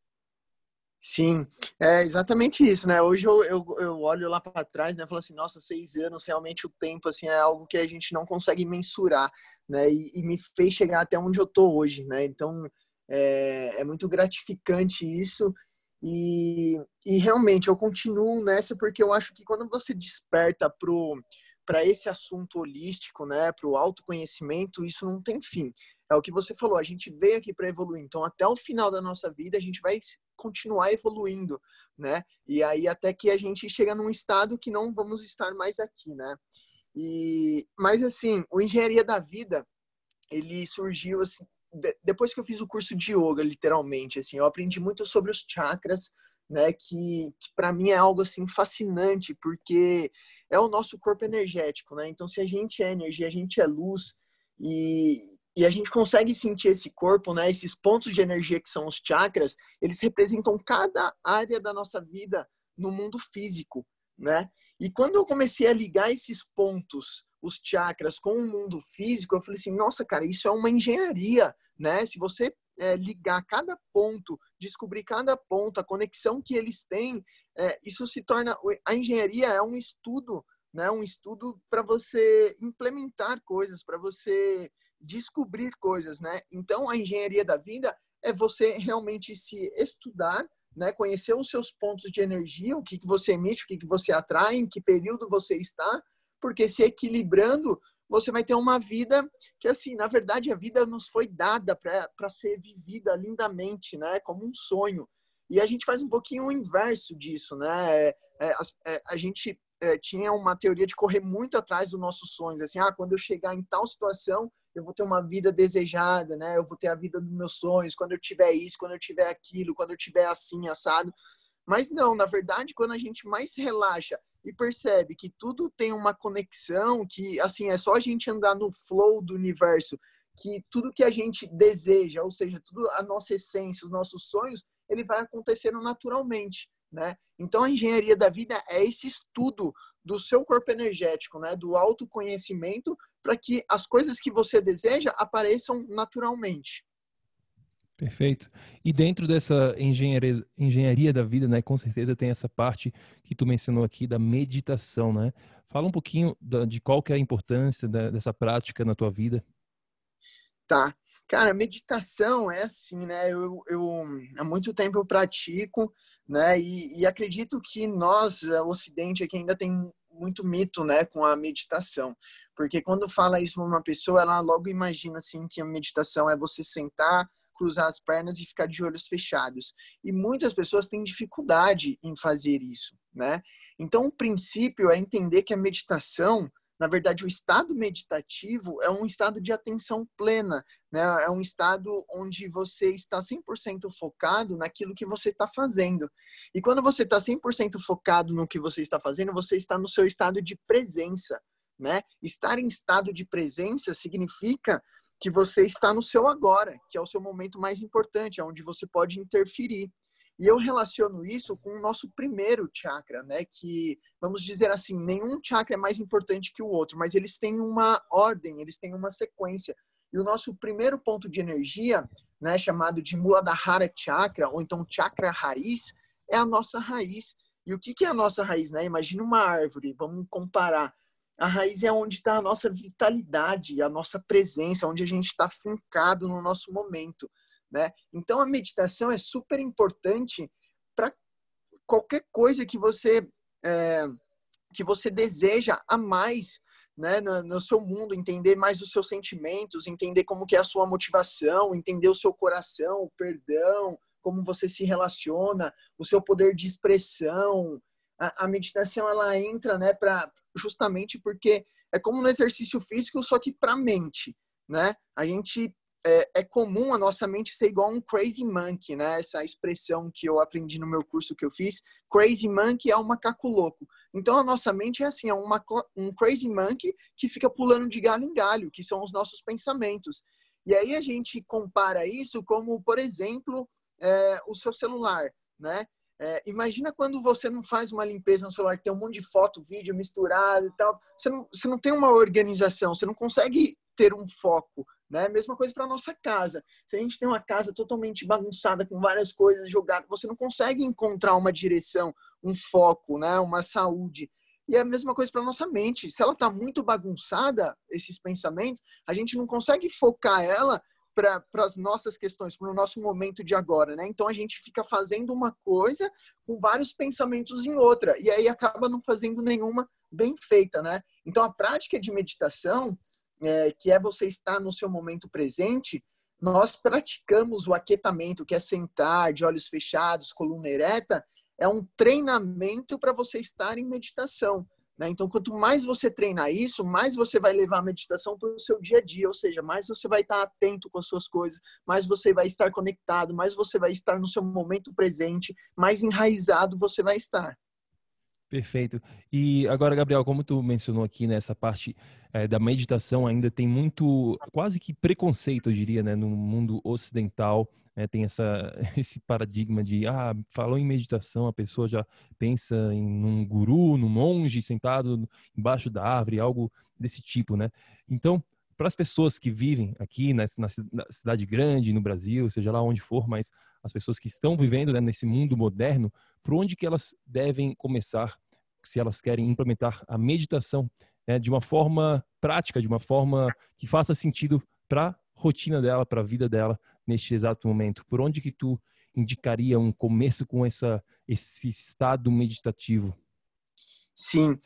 Sim, é exatamente isso, né? Hoje eu, eu, eu olho lá para trás, né? Falo assim, nossa, seis anos, realmente o tempo, assim, é algo que a gente não consegue mensurar, né? E, e me fez chegar até onde eu tô hoje, né? Então, é, é muito gratificante isso e, e realmente eu continuo nessa porque eu acho que quando você desperta pro para esse assunto holístico, né, para o autoconhecimento, isso não tem fim. É o que você falou, a gente veio aqui para evoluir. Então, até o final da nossa vida, a gente vai continuar evoluindo, né? E aí até que a gente chega num estado que não vamos estar mais aqui, né? E mas assim, o engenharia da vida, ele surgiu assim, depois que eu fiz o curso de yoga, literalmente, assim, eu aprendi muito sobre os chakras, né, que, que para mim é algo assim fascinante, porque é o nosso corpo energético, né? Então, se a gente é energia, a gente é luz e, e a gente consegue sentir esse corpo, né? Esses pontos de energia que são os chakras, eles representam cada área da nossa vida no mundo físico, né? E quando eu comecei a ligar esses pontos, os chakras, com o mundo físico, eu falei assim, nossa, cara, isso é uma engenharia, né? Se você é, ligar cada ponto, descobrir cada ponto, a conexão que eles têm, é, isso se torna a engenharia é um estudo, né? Um estudo para você implementar coisas, para você descobrir coisas, né? Então, a engenharia da vida é você realmente se estudar, né? Conhecer os seus pontos de energia, o que, que você emite, o que, que você atrai, em que período você está, porque se equilibrando, você vai ter uma vida que, assim, na verdade, a vida nos foi dada para ser vivida lindamente, né? Como um sonho. E a gente faz um pouquinho o inverso disso, né? É, é, a gente é, tinha uma teoria de correr muito atrás dos nossos sonhos, assim, ah, quando eu chegar em tal situação, eu vou ter uma vida desejada, né? Eu vou ter a vida dos meus sonhos, quando eu tiver isso, quando eu tiver aquilo, quando eu tiver assim, assado. Mas não, na verdade, quando a gente mais relaxa e percebe que tudo tem uma conexão, que assim, é só a gente andar no flow do universo, que tudo que a gente deseja, ou seja, tudo a nossa essência, os nossos sonhos, ele vai acontecendo naturalmente, né? Então a engenharia da vida é esse estudo do seu corpo energético, né, do autoconhecimento para que as coisas que você deseja apareçam naturalmente. Perfeito. E dentro dessa engenharia, engenharia da vida, né, com certeza tem essa parte que tu mencionou aqui da meditação, né? Fala um pouquinho de qual que é a importância dessa prática na tua vida. Tá. Cara, meditação é assim, né? Eu, eu há muito tempo eu pratico, né? E, e acredito que nós, o Ocidente, aqui ainda tem muito mito, né, com a meditação. Porque quando fala isso para uma pessoa, ela logo imagina assim que a meditação é você sentar, cruzar as pernas e ficar de olhos fechados. E muitas pessoas têm dificuldade em fazer isso, né? Então, o princípio é entender que a meditação na verdade, o estado meditativo é um estado de atenção plena, né? É um estado onde você está 100% focado naquilo que você está fazendo. E quando você está 100% focado no que você está fazendo, você está no seu estado de presença, né? Estar em estado de presença significa que você está no seu agora, que é o seu momento mais importante, é onde você pode interferir. E eu relaciono isso com o nosso primeiro chakra, né? Que, vamos dizer assim, nenhum chakra é mais importante que o outro, mas eles têm uma ordem, eles têm uma sequência. E o nosso primeiro ponto de energia, né, chamado de Muladhara Chakra, ou então chakra raiz, é a nossa raiz. E o que, que é a nossa raiz, né? Imagina uma árvore, vamos comparar. A raiz é onde está a nossa vitalidade, a nossa presença, onde a gente está fincado no nosso momento. Né? Então a meditação é super importante para qualquer coisa que você é, que você deseja a mais né, no, no, seu mundo, entender mais os seus sentimentos, entender como que é a sua motivação, entender o seu coração, o perdão, como você se relaciona, o seu poder de expressão. A, a meditação ela entra, né, para justamente porque é como um exercício físico, só que para a mente, né? A gente é, é, comum a nossa mente ser igual um crazy monkey, né? Essa expressão que eu aprendi no meu curso que eu fiz. Crazy monkey é um macaco louco. Então a nossa mente é assim, é uma, um crazy monkey que fica pulando de galho em galho, que são os nossos pensamentos. E aí a gente compara isso como, por exemplo, é, o seu celular, né? É, imagina quando você não faz uma limpeza no celular, que tem um monte de foto, vídeo misturado e tal. Você não, você não tem uma organização, você não consegue ter um foco. Né? Mesma coisa para nossa casa. Se a gente tem uma casa totalmente bagunçada com várias coisas jogadas, você não consegue encontrar uma direção, um foco, né? Uma saúde. E é a mesma coisa para nossa mente. Se ela está muito bagunçada, esses pensamentos, a gente não consegue focar ela para as nossas questões, para o nosso momento de agora, né? Então a gente fica fazendo uma coisa com vários pensamentos em outra e aí acaba não fazendo nenhuma bem feita, né? Então a prática de meditação é, que é você estar no seu momento presente, nós praticamos o aquietamento, que é sentar de olhos fechados, coluna ereta, é um treinamento para você estar em meditação. Né? Então, quanto mais você treinar isso, mais você vai levar a meditação para o seu dia a dia, ou seja, mais você vai estar atento com as suas coisas, mais você vai estar conectado, mais você vai estar no seu momento presente, mais enraizado você vai estar. Perfeito. E agora, Gabriel, como tu mencionou aqui nessa parte é, da meditação, ainda tem muito, quase que preconceito, eu diria, né, no mundo ocidental. Né, tem essa, esse paradigma de, ah, falou em meditação, a pessoa já pensa em um guru, num monge sentado embaixo da árvore, algo desse tipo, né? Então, para as pessoas que vivem aqui na, na, cidade grande, no Brasil, seja lá onde for, mas as pessoas que estão vivendo né, nesse mundo moderno, por onde que elas devem começar se elas querem implementar a meditação né, de uma forma prática, de uma forma que faça sentido para a rotina dela, para a vida dela neste exato momento? Por onde que tu indicaria um começo com essa, esse estado meditativo? Sim,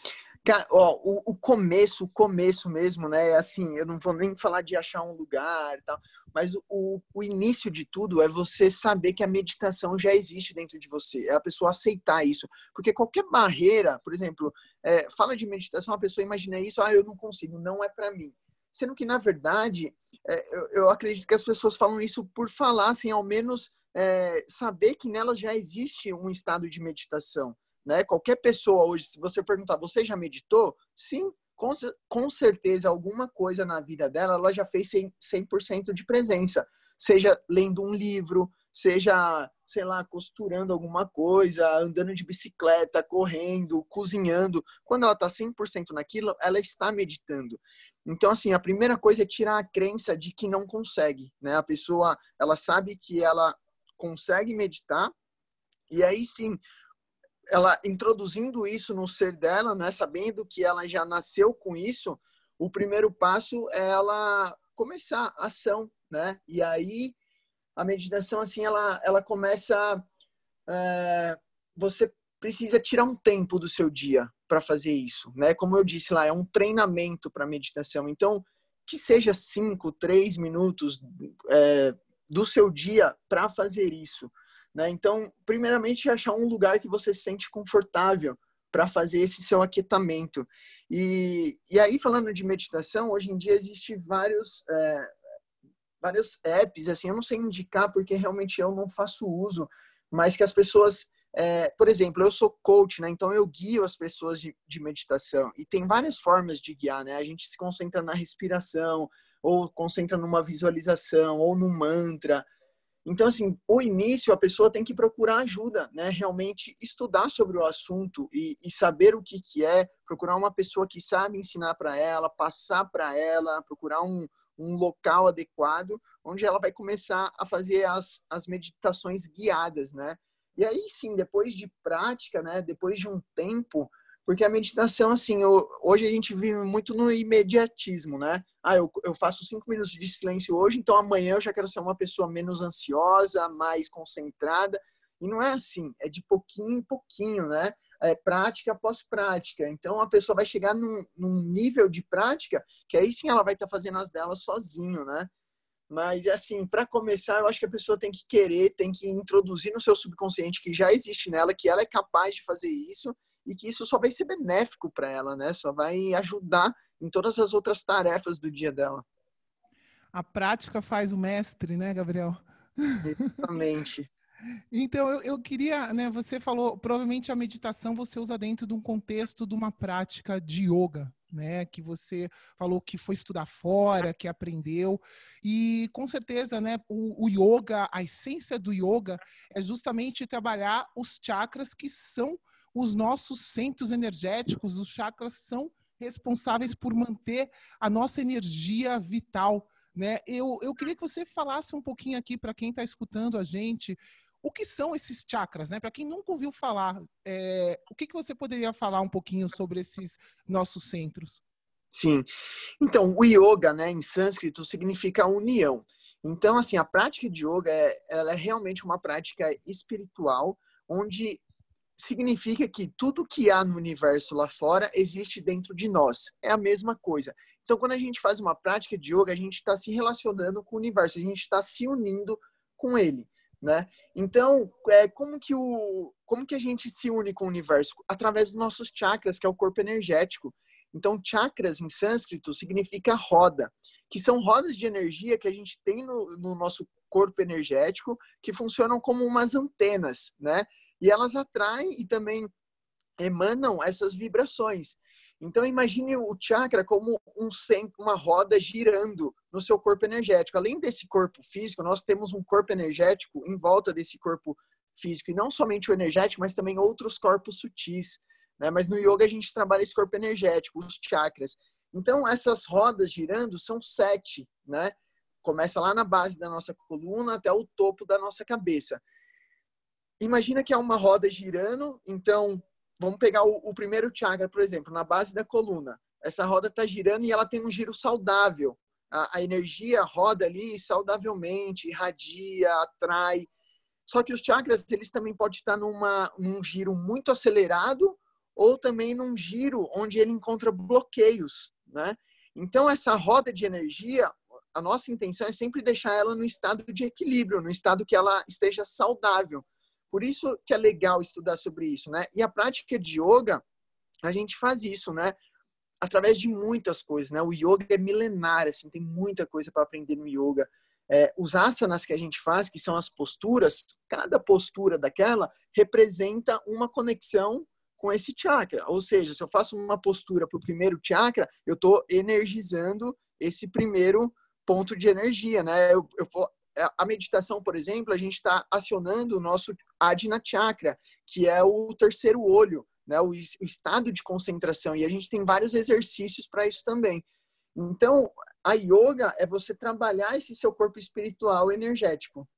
ó, o, o, começo, o começo mesmo, né? Assim, eu não vou nem falar de achar um lugar e tal, mas o, o início de tudo é você saber que a meditação já existe dentro de você, é a pessoa aceitar isso. Porque qualquer barreira, por exemplo, é, fala de meditação, a pessoa imagina isso, ah, eu não consigo, não é para mim. Sendo que, na verdade, é, eu, acredito que as pessoas falam isso por falar, sem ao menos é, saber que nelas já existe um estado de meditação. Né? Qualquer pessoa hoje, se você perguntar, você já meditou? Sim, com, com certeza alguma coisa na vida dela, ela já fez 100%, 100 de presença. Seja lendo um livro, seja, sei lá, costurando alguma coisa, andando de bicicleta, correndo, cozinhando. Quando ela está 100% naquilo, ela está meditando. Então, assim, a primeira coisa é tirar a crença de que não consegue, né? A pessoa, ela sabe que ela consegue meditar, e aí sim, ela introduzindo isso no ser dela, né, sabendo que ela já nasceu com isso, o primeiro passo é ela começar a ação, né? E aí a meditação assim ela ela começa é, você precisa tirar um tempo do seu dia para fazer isso, né? Como eu disse lá, é um treinamento para meditação. Então, que seja cinco, três minutos é, do seu dia para fazer isso. Né? Então, primeiramente, achar um lugar que você se sente confortável para fazer esse seu aquietamento. E, e aí, falando de meditação, hoje em dia existe vários, é, vários apps, assim, eu não sei indicar porque realmente eu não faço uso, mas que as pessoas, é, por exemplo, eu sou coach, né? Então eu guio as pessoas de, de meditação e tem várias formas de guiar, né? A gente se concentra na respiração, ou concentra numa visualização, ou no mantra, então, assim, o início a pessoa tem que procurar ajuda, né? Realmente estudar sobre o assunto e, e saber o que, que é, procurar uma pessoa que sabe ensinar para ela, passar para ela, procurar um, um local adequado, onde ela vai começar a fazer as, as meditações guiadas, né? E aí sim, depois de prática, né? Depois de um tempo, porque a meditação, assim, eu, hoje a gente vive muito no imediatismo, né? Ah, eu, eu faço cinco minutos de silêncio hoje, então amanhã eu já quero ser uma pessoa menos ansiosa, mais concentrada. E não é assim, é de pouquinho em pouquinho, né? É prática após prática. Então a pessoa vai chegar num, num nível de prática que aí sim ela vai estar tá fazendo as delas sozinho, né? Mas, assim, para começar, eu acho que a pessoa tem que querer, tem que introduzir no seu subconsciente que já existe nela, que ela é capaz de fazer isso e que isso só vai ser benéfico para ela, né? Só vai ajudar em todas as outras tarefas do dia dela. A prática faz o mestre, né, Gabriel? Exatamente. Então, eu, eu, queria, né? Você falou, provavelmente a meditação você usa dentro de um contexto de uma prática de yoga, né? Que você falou que foi estudar fora, que aprendeu. E com certeza, né? O, o yoga, a essência do yoga é justamente trabalhar os chakras que são os nossos centros energéticos, os chakras são responsáveis por manter a nossa energia vital. Né? Eu, eu queria que você falasse um pouquinho aqui para quem está escutando a gente o que são esses chakras, né? Para quem nunca ouviu falar, é, o que, que você poderia falar um pouquinho sobre esses nossos centros? Sim. Então, o yoga, né, em sânscrito, significa união. Então, assim, a prática de yoga é, ela é realmente uma prática espiritual, onde significa que tudo que há no universo lá fora existe dentro de nós. É a mesma coisa. Então, quando a gente faz uma prática de yoga, a gente está se relacionando com o universo, a gente está se unindo com ele, né? Então, é, como que o, como que a gente se une com o universo através dos nossos chakras, que é o corpo energético. Então, chakras em sânscrito significa roda, que são rodas de energia que a gente tem no, no nosso corpo energético, que funcionam como umas antenas, né? E elas atraem e também emanam essas vibrações. Então imagine o chakra como um uma roda girando no seu corpo energético. Além desse corpo físico, nós temos um corpo energético em volta desse corpo físico e não somente o energético, mas também outros corpos sutis. Né? Mas no yoga a gente trabalha esse corpo energético, os chakras. Então essas rodas girando são sete, né? Começa lá na base da nossa coluna até o topo da nossa cabeça imagina que é uma roda girando, então vamos pegar o, o primeiro chakra, por exemplo, na base da coluna. Essa roda está girando e ela tem um giro saudável. A, a, energia roda ali saudavelmente, irradia, atrai. Só que os chakras, eles também podem estar numa, num giro muito acelerado ou também num giro onde ele encontra bloqueios, né? Então, essa roda de energia, a nossa intenção é sempre deixar ela no estado de equilíbrio, no estado que ela esteja saudável. Por isso que é legal estudar sobre isso, né? E a prática de yoga, a gente faz isso, né? Através de muitas coisas, né? O yoga é milenar, assim, tem muita coisa para aprender no yoga. É, os asanas que a gente faz, que são as posturas, cada postura daquela representa uma conexão com esse chakra. Ou seja, se eu faço uma postura para o primeiro chakra, eu estou energizando esse primeiro ponto de energia, né? Eu, eu, é, a meditação, por exemplo, a gente está acionando o nosso Adina Chakra, que é o terceiro olho, né, o, estado de concentração. E a gente tem vários exercícios para isso também. Então, a yoga é você trabalhar esse seu corpo espiritual energético.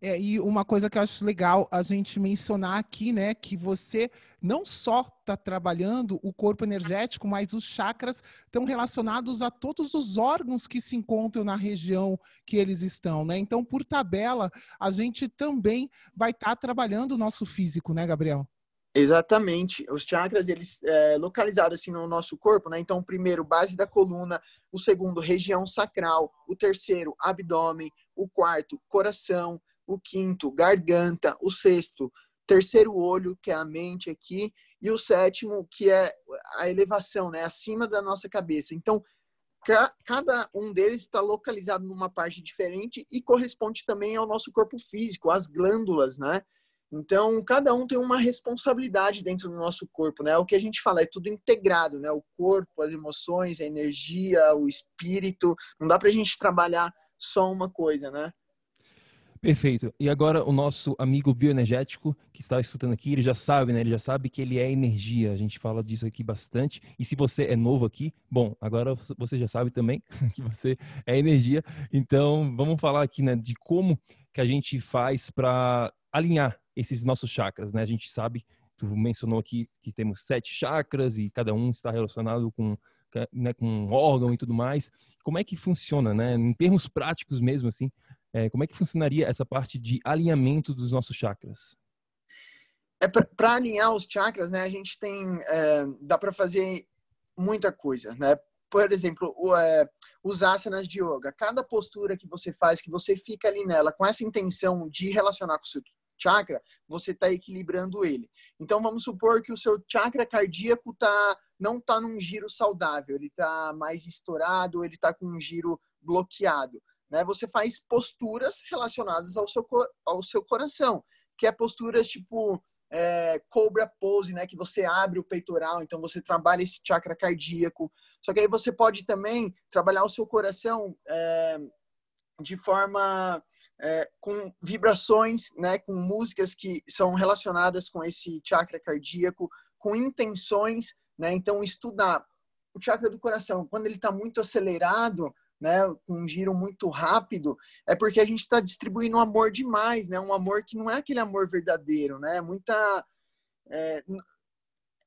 É, e uma coisa que eu acho legal a gente mencionar aqui, né, que você não só está trabalhando o corpo energético, mas os chakras estão relacionados a todos os órgãos que se encontram na região que eles estão, né? Então, por tabela, a gente também vai estar tá trabalhando o nosso físico, né, Gabriel? Exatamente. Os chakras, eles é, localizados assim no nosso corpo, né? Então, primeiro, base da coluna, o segundo, região sacral, o terceiro, abdômen, o quarto, coração, o quinto, garganta, o sexto, terceiro olho, que é a mente aqui, e o sétimo, que é a elevação, né, acima da nossa cabeça. Então, cada um deles está localizado numa parte diferente e corresponde também ao nosso corpo físico, às glândulas, né? Então, cada um tem uma responsabilidade dentro do nosso corpo, né? O que a gente fala é tudo integrado, né? O corpo, as emoções, a energia, o espírito. Não dá para a gente trabalhar só uma coisa, né? Perfeito. E agora o nosso amigo bioenergético que está escutando aqui, ele já sabe, né? Ele já sabe que ele é energia. A gente fala disso aqui bastante. E se você é novo aqui, bom, agora você já sabe também que você é energia. Então, vamos falar aqui, né, de como que a gente faz para alinhar esses nossos chakras, né? A gente sabe, tu mencionou aqui que temos sete chakras e cada um está relacionado com né, com órgão e tudo mais. Como é que funciona, né? Em termos práticos mesmo, assim, é, como é que funcionaria essa parte de alinhamento dos nossos chakras? É para alinhar os chakras, né? A gente tem, é, dá para fazer muita coisa, né? por exemplo, o, é, os asanas de yoga, cada postura que você faz, que você fica ali nela com essa intenção de relacionar com o seu chakra, você está equilibrando ele. Então vamos supor que o seu chakra cardíaco tá, não está num giro saudável, ele está mais estourado, ele está com um giro bloqueado. Né? Você faz posturas relacionadas ao seu, ao seu coração, que é posturas tipo é, cobra pose, né? Que você abre o peitoral, então você trabalha esse chakra cardíaco. Só que aí você pode também trabalhar o seu coração é, de forma é, com vibrações, né? Com músicas que são relacionadas com esse chakra cardíaco, com intenções, né? Então estudar o chakra do coração, quando ele está muito acelerado, né, com um giro muito rápido, é porque a gente está distribuindo amor demais, né? Um amor que não é aquele amor verdadeiro, né? É muita é,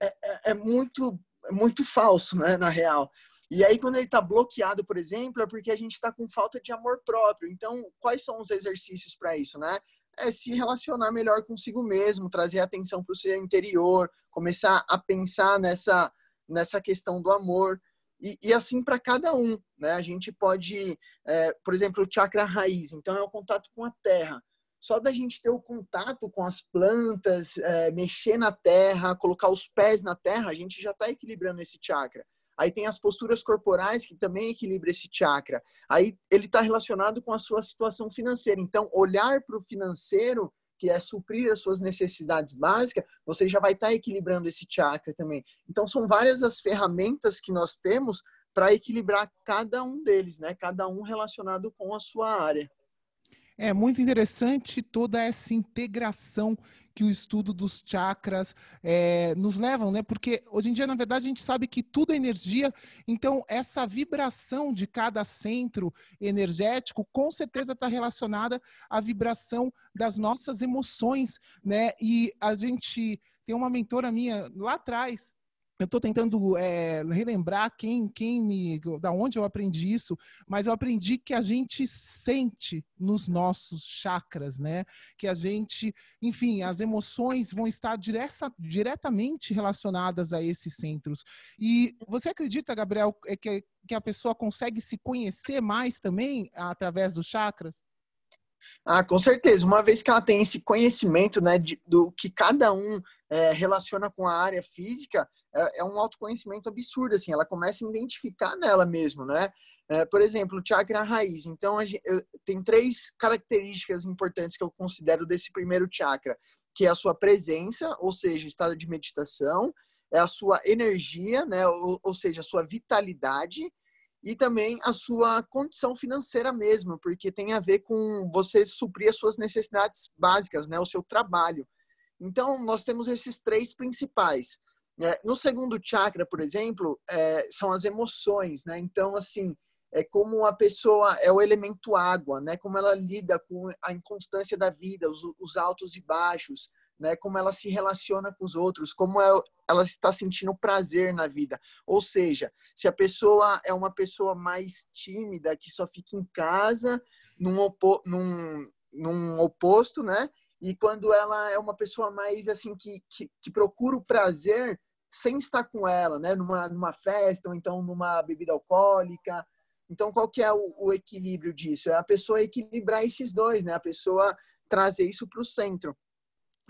é, é, é muito é muito falso, né? Na real. E aí quando ele está bloqueado, por exemplo, é porque a gente está com falta de amor próprio. Então, quais são os exercícios para isso, né? É se relacionar melhor consigo mesmo, trazer atenção para o seu interior, começar a pensar nessa nessa questão do amor. E, e assim para cada um, né? A gente pode, é, por exemplo, o chakra raiz, então é o contato com a terra. Só da gente ter o contato com as plantas, é, mexer na terra, colocar os pés na terra, a gente já está equilibrando esse chakra. Aí tem as posturas corporais que também equilibra esse chakra. Aí ele está relacionado com a sua situação financeira. Então, olhar para o financeiro que é suprir as suas necessidades básicas, você já vai estar tá equilibrando esse chakra também. Então, são várias as ferramentas que nós temos para equilibrar cada um deles, né? Cada um relacionado com a sua área. É muito interessante toda essa integração que o estudo dos chakras é, nos levam, né? Porque hoje em dia, na verdade, a gente sabe que tudo é energia, então essa vibração de cada centro energético com certeza está relacionada à vibração das nossas emoções, né? E a gente tem uma mentora minha lá atrás, eu estou tentando é, relembrar quem, quem me, da onde eu aprendi isso, mas eu aprendi que a gente sente nos nossos chakras, né? Que a gente, enfim, as emoções vão estar direta, diretamente relacionadas a esses centros. E você acredita, Gabriel, é que, que a pessoa consegue se conhecer mais também através dos chakras? Ah, com certeza. Uma vez que ela tem esse conhecimento, né, de, do que cada um é, relaciona com a área física, é, é, um autoconhecimento absurdo, assim, ela começa a identificar nela mesmo, né? É, por exemplo, o chakra raiz. Então, a eu, tem três características importantes que eu considero desse primeiro chakra, que é a sua presença, ou seja, estado de meditação, é a sua energia, né? Ou, ou seja, a sua vitalidade, e também a sua condição financeira mesmo, porque tem a ver com você suprir as suas necessidades básicas, né? O seu trabalho. Então, nós temos esses três principais. É, no segundo chakra, por exemplo, é, são as emoções, né? Então, assim, é como a pessoa é o elemento água, né? Como ela lida com a inconstância da vida, os, os altos e baixos, né? Como ela se relaciona com os outros, como é, ela está sentindo prazer na vida. Ou seja, se a pessoa é uma pessoa mais tímida, que só fica em casa, num, opo, num, num oposto, né? E quando ela é uma pessoa mais assim que, que, que procura o prazer sem estar com ela, né? Numa, numa festa ou então numa bebida alcoólica. Então, qual que é o, o equilíbrio disso? É a pessoa equilibrar esses dois, né? A pessoa trazer isso para o centro.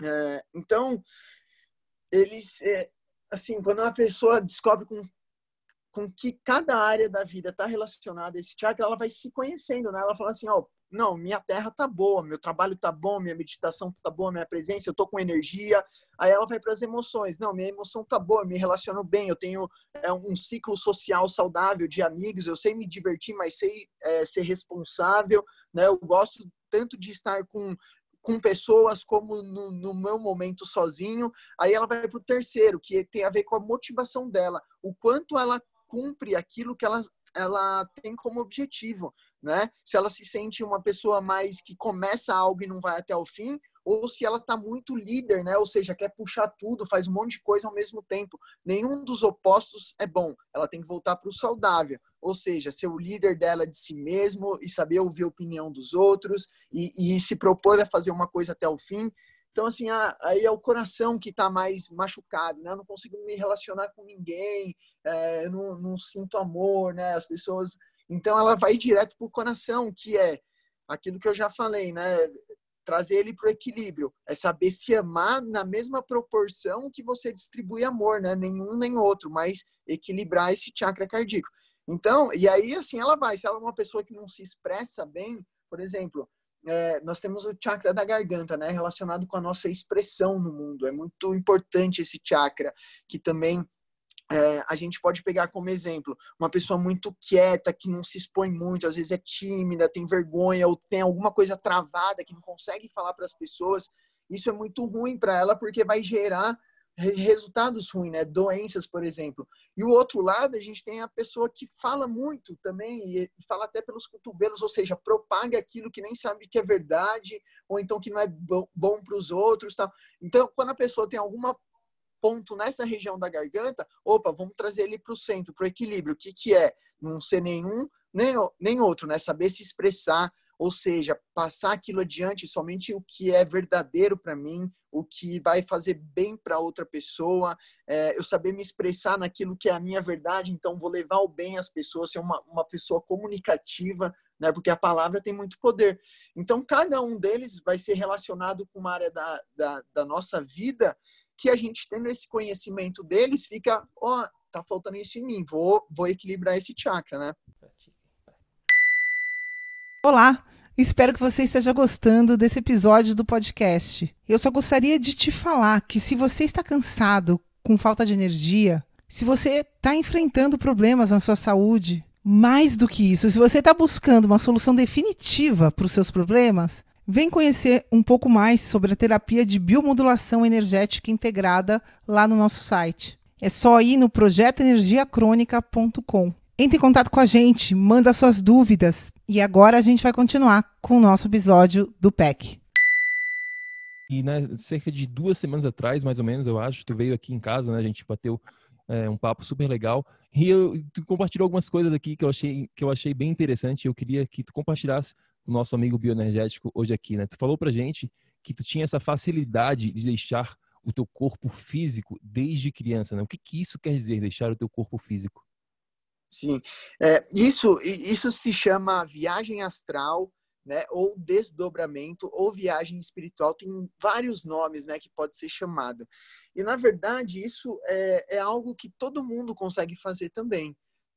É, então, eles, é, assim, quando uma pessoa descobre com, com que cada área da vida está relacionada a esse chakra, ela vai se conhecendo, né? Ela fala assim, ó, não, minha terra tá boa, meu trabalho tá bom, minha meditação tá boa, minha presença, eu tô com energia. Aí ela vai para as emoções. Não, minha emoção tá boa, eu me relaciono bem, eu tenho é, um ciclo social saudável de amigos, eu sei me divertir, mas sei é, ser responsável, né? Eu gosto tanto de estar com com pessoas como no, no, meu momento sozinho. Aí ela vai para o terceiro, que tem a ver com a motivação dela, o quanto ela cumpre aquilo que ela, ela tem como objetivo né? Se ela se sente uma pessoa mais que começa algo e não vai até o fim, ou se ela está muito líder, né? Ou seja, quer puxar tudo, faz um monte de coisa ao mesmo tempo. Nenhum dos opostos é bom. Ela tem que voltar para o saudável, ou seja, ser o líder dela de si mesmo e saber ouvir a opinião dos outros e, e se propor a fazer uma coisa até o fim. Então, assim, aí é o coração que está mais machucado, né? Eu não consigo me relacionar com ninguém, é, eu não, não sinto amor, né? As pessoas. Então, ela vai direto para o coração, que é aquilo que eu já falei, né? Trazer ele para o equilíbrio. É saber se amar na mesma proporção que você distribui amor, né? Nenhum nem outro, mas equilibrar esse chakra cardíaco. Então, e aí, assim, ela vai. Se ela é uma pessoa que não se expressa bem, por exemplo, é, nós temos o chakra da garganta, né, relacionado com a nossa expressão no mundo. É muito importante esse chakra, que também é, a gente pode pegar como exemplo uma pessoa muito quieta, que não se expõe muito, às vezes é tímida, tem vergonha ou tem alguma coisa travada que não consegue falar para as pessoas. Isso é muito ruim para ela porque vai gerar resultados ruins, né? Doenças, por exemplo. E o outro lado, a gente tem a pessoa que fala muito também e fala até pelos cotovelos, ou seja, propaga aquilo que nem sabe que é verdade ou então que não é bom para os outros? Então, quando a pessoa tem alguma ponto nessa região da garganta, opa, vamos trazer ele para o centro, para o equilíbrio. O que que é? Não ser nenhum nem, nem outro, né? Saber se expressar, ou seja, passar aquilo adiante somente o que é verdadeiro para mim, o que vai fazer bem para outra pessoa, é, eu saber me expressar naquilo que é a minha verdade, então vou levar o bem às pessoas, ser uma, uma pessoa comunicativa, né, porque a palavra tem muito poder. Então, cada um deles vai ser relacionado com uma área da, da, da nossa vida que a gente tendo esse conhecimento deles, fica, ó, oh, tá faltando isso em mim, vou, vou equilibrar esse chakra, né? Olá, espero que você esteja gostando desse episódio do podcast. Eu só gostaria de te falar que se você está cansado, com falta de energia, se você está enfrentando problemas na sua saúde, mais do que isso, se você está buscando uma solução definitiva para os seus problemas, vem conhecer um pouco mais sobre a terapia de biomodulação energética integrada lá no nosso site. É só ir no projetoenergiacrônica.com. Entre em contato com a gente, manda suas dúvidas. E agora a gente vai continuar com o nosso episódio do PEC. E né, cerca de duas semanas atrás, mais ou menos, eu acho, tu veio aqui em casa, né? A gente bateu é, um papo super legal. E eu, tu compartilhou algumas coisas aqui que eu achei, que eu achei bem interessante. Eu queria que tu compartilhasse com o nosso amigo bioenergético hoje aqui, né? Tu falou pra gente que tu tinha essa facilidade de deixar o teu corpo físico desde criança, né? O que, que isso quer dizer, deixar o teu corpo físico? Sim, é, isso, isso se chama viagem astral, né, ou desdobramento, ou viagem espiritual, tem vários nomes, né, que pode ser chamado. E, na verdade, isso é, é algo que todo mundo consegue fazer também.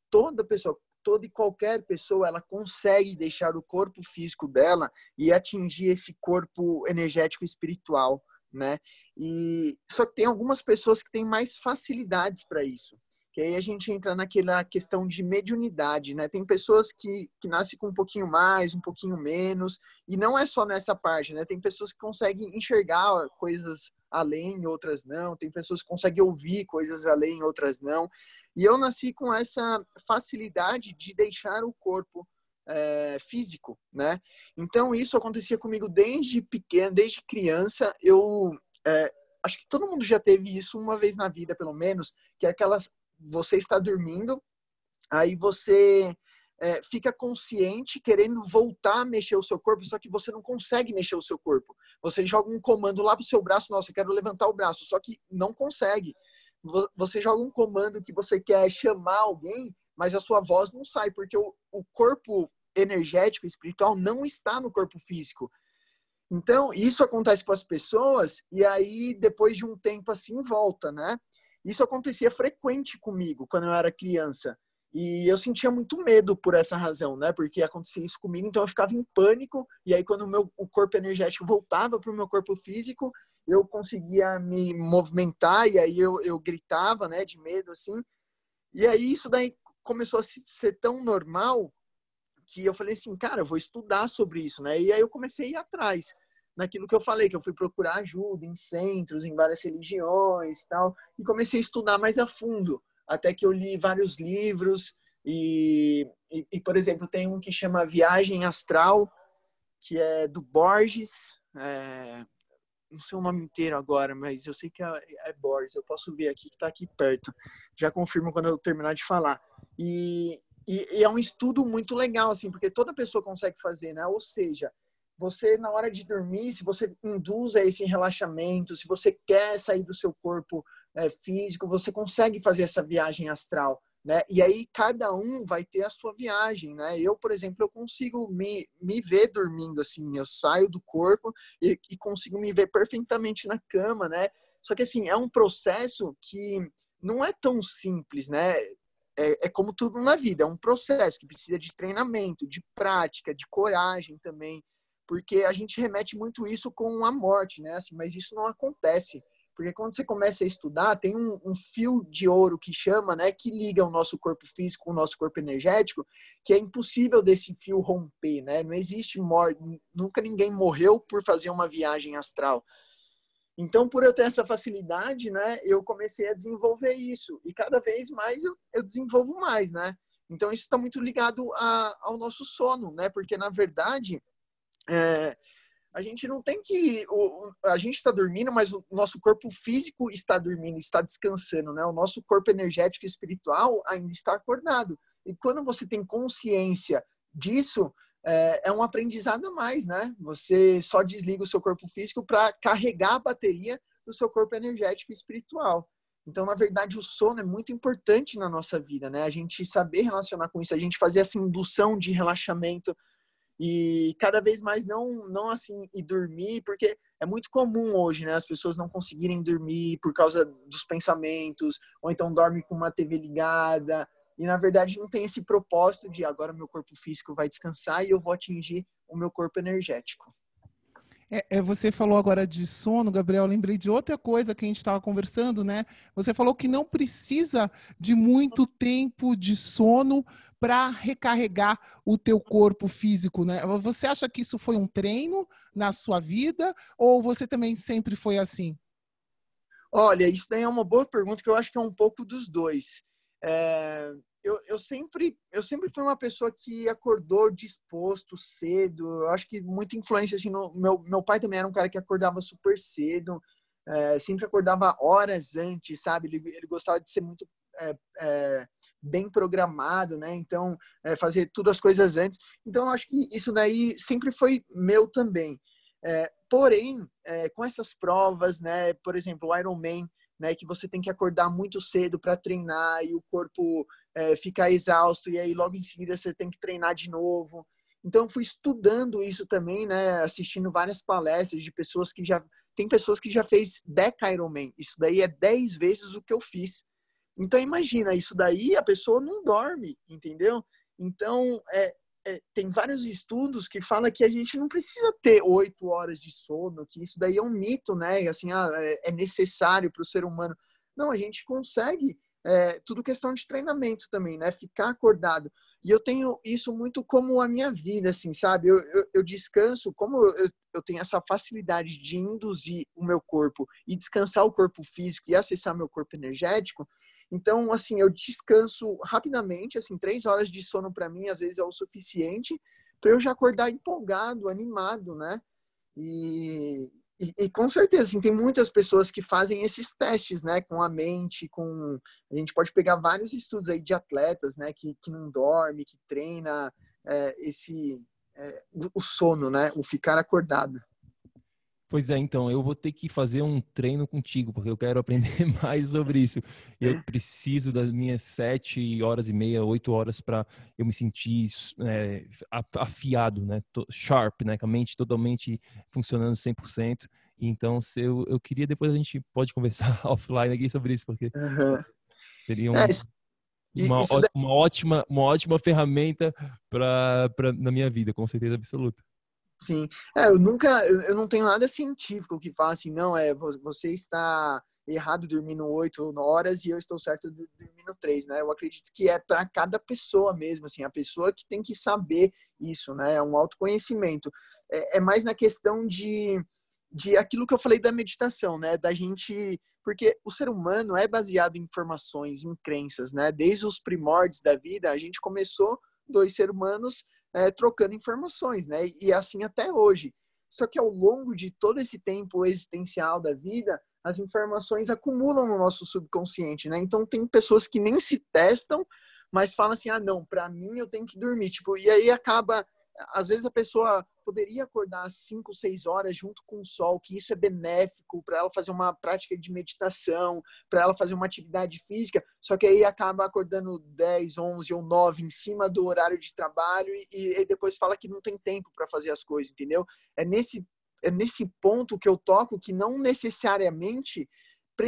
Toda pessoa, toda e qualquer pessoa, ela consegue deixar o corpo físico dela e atingir esse corpo energético espiritual, né? E só que tem algumas pessoas que têm mais facilidades para isso que aí a gente entra naquela questão de mediunidade, né? Tem pessoas que, que nascem com um pouquinho mais, um pouquinho menos, e não é só nessa parte, né? Tem pessoas que conseguem enxergar coisas além, outras não, tem pessoas que conseguem ouvir coisas além, outras não. E eu nasci com essa facilidade de deixar o corpo é, físico, né? Então isso acontecia comigo desde pequeno, desde criança. Eu é, acho que todo mundo já teve isso uma vez na vida, pelo menos, que é aquelas você está dormindo, aí você é, fica consciente, querendo voltar a mexer o seu corpo, só que você não consegue mexer o seu corpo. Você joga um comando lá pro seu braço, nossa, eu quero levantar o braço, só que não consegue. Você joga um comando que você quer chamar alguém, mas a sua voz não sai, porque o, o corpo energético, espiritual, não está no corpo físico. Então, isso acontece com as pessoas, e aí, depois de um tempo assim, volta, né? Isso acontecia frequente comigo quando eu era criança. E eu sentia muito medo por essa razão, né? Porque acontecia isso comigo, então eu ficava em pânico. E aí, quando o meu o corpo energético voltava para o meu corpo físico, eu conseguia me movimentar e aí eu, eu gritava, né? De medo, assim. E aí, isso daí começou a ser tão normal que eu falei assim, cara, eu vou estudar sobre isso, né? E aí eu comecei a ir atrás naquilo que eu falei, que eu fui procurar ajuda em centros, em várias religiões tal, e comecei a estudar mais a fundo, até que eu li vários livros, e, e, e por exemplo, tem um que chama Viagem Astral, que é do Borges, é, não sei o nome inteiro agora, mas eu sei que é, é Borges, eu posso ver aqui que está aqui perto, já confirmo quando eu terminar de falar. E, e, e, é um estudo muito legal, assim, porque toda pessoa consegue fazer, né? Ou seja, você na hora de dormir, se você induz a esse relaxamento, se você quer sair do seu corpo é, físico, você consegue fazer essa viagem astral, né? E aí cada um vai ter a sua viagem, né? Eu, por exemplo, eu consigo me, me ver dormindo assim, eu saio do corpo e, e consigo me ver perfeitamente na cama, né? Só que assim, é um processo que não é tão simples, né? É, é, como tudo na vida, é um processo que precisa de treinamento, de prática, de coragem também porque a gente remete muito isso com a morte, né? Assim, mas isso não acontece. Porque quando você começa a estudar, tem um, um, fio de ouro que chama, né, que liga o nosso corpo físico com o nosso corpo energético, que é impossível desse fio romper, né? Não existe morte, nunca ninguém morreu por fazer uma viagem astral. Então, por eu ter essa facilidade, né, eu comecei a desenvolver isso. E cada vez mais eu, eu desenvolvo mais, né? Então, isso está muito ligado a, ao nosso sono, né? Porque, na verdade, é, a gente não tem que. O, a gente está dormindo, mas o nosso corpo físico está dormindo, está descansando, né? O nosso corpo energético e espiritual ainda está acordado. E quando você tem consciência disso, é, é um aprendizado a mais, né? Você só desliga o seu corpo físico para carregar a bateria do seu corpo energético e espiritual. Então, na verdade, o sono é muito importante na nossa vida, né? A gente saber relacionar com isso, a gente fazer essa indução de relaxamento, e cada vez mais não não assim e dormir porque é muito comum hoje né as pessoas não conseguirem dormir por causa dos pensamentos ou então dorme com uma TV ligada. E na verdade não tem esse propósito de agora meu corpo físico vai descansar e eu vou atingir o meu corpo energético é, é, você falou agora de sono, Gabriel. Lembrei de outra coisa que a gente estava conversando, né? Você falou que não precisa de muito tempo de sono para recarregar o teu corpo físico, né? Você acha que isso foi um treino na sua vida ou você também sempre foi assim? Olha, isso daí é uma boa pergunta que eu acho que é um pouco dos dois. É, eu, eu, sempre, eu sempre fui uma pessoa que acordou disposto cedo. Eu acho que muita influência, assim, no, meu, meu pai também era um cara que acordava super cedo, é, sempre acordava horas antes, sabe? Ele, ele gostava de ser muito é, é, bem programado, né? Então, é, fazer tudo as coisas antes. Então, eu acho que isso daí sempre foi meu também. É, porém, é, com essas provas, né? Por exemplo, o Ironman, né? Que você tem que acordar muito cedo para treinar e o corpo é, ficar exausto e aí logo em seguida você tem que treinar de novo. Então fui estudando isso também, né, assistindo várias palestras de pessoas que já tem pessoas que já fez Deca Ironman. Isso daí é 10 vezes o que eu fiz. Então imagina, isso daí a pessoa não dorme, entendeu? Então é, é, tem vários estudos que falam que a gente não precisa ter oito horas de sono, que isso daí é um mito, né? Assim, ah, é, é necessário para o ser humano. Não, a gente consegue é, tudo questão de treinamento também, né? Ficar acordado. E eu tenho isso muito como a minha vida, assim, sabe? Eu, eu, eu descanso, como eu, eu, tenho essa facilidade de induzir o meu corpo e descansar o corpo físico e acessar meu corpo energético. Então, assim, eu descanso rapidamente, assim, três horas de sono para mim às vezes é o suficiente para eu já acordar empolgado, animado, né? E, e, e, com certeza, assim, tem muitas pessoas que fazem esses testes, né, com a mente, com... A gente pode pegar vários estudos aí de atletas, né, que, que não dorme, que treina é, esse... É, o sono, né, o ficar acordado. Pois é, então, eu vou ter que fazer um treino contigo, porque eu quero aprender mais sobre isso. Eu preciso das minhas sete horas e meia, oito horas para eu me sentir é, afiado, né? Sharp, né? Com a mente totalmente funcionando 100%. Então, se eu, eu queria, depois a gente pode conversar offline aqui sobre isso, porque uhum. seria um, é, uma, uma, ótima, uma ótima ferramenta pra, pra, na minha vida, com certeza absoluta. Sim. É, eu nunca, eu não tenho nada científico que fala assim, não, é, você está errado dormindo oito horas e eu estou certo dormindo três, né? Eu acredito que é para cada pessoa mesmo, assim, a pessoa que tem que saber isso, né? É um autoconhecimento. É, é mais na questão de, de aquilo que eu falei da meditação, né? Da gente, porque o ser humano é baseado em informações, em crenças, né? Desde os primórdios da vida, a gente começou dois seres humanos é, trocando informações, né? E assim até hoje. Só que ao longo de todo esse tempo existencial da vida, as informações acumulam no nosso subconsciente, né? Então tem pessoas que nem se testam, mas falam assim: "Ah, não, para mim eu tenho que dormir". Tipo, e aí acaba às vezes a pessoa poderia acordar às 5, 6 horas junto com o sol, que isso é benéfico para ela fazer uma prática de meditação, para ela fazer uma atividade física, só que aí acaba acordando 10, 11 ou 9 em cima do horário de trabalho e, e depois fala que não tem tempo para fazer as coisas, entendeu? É nesse, é nesse ponto que eu toco que não necessariamente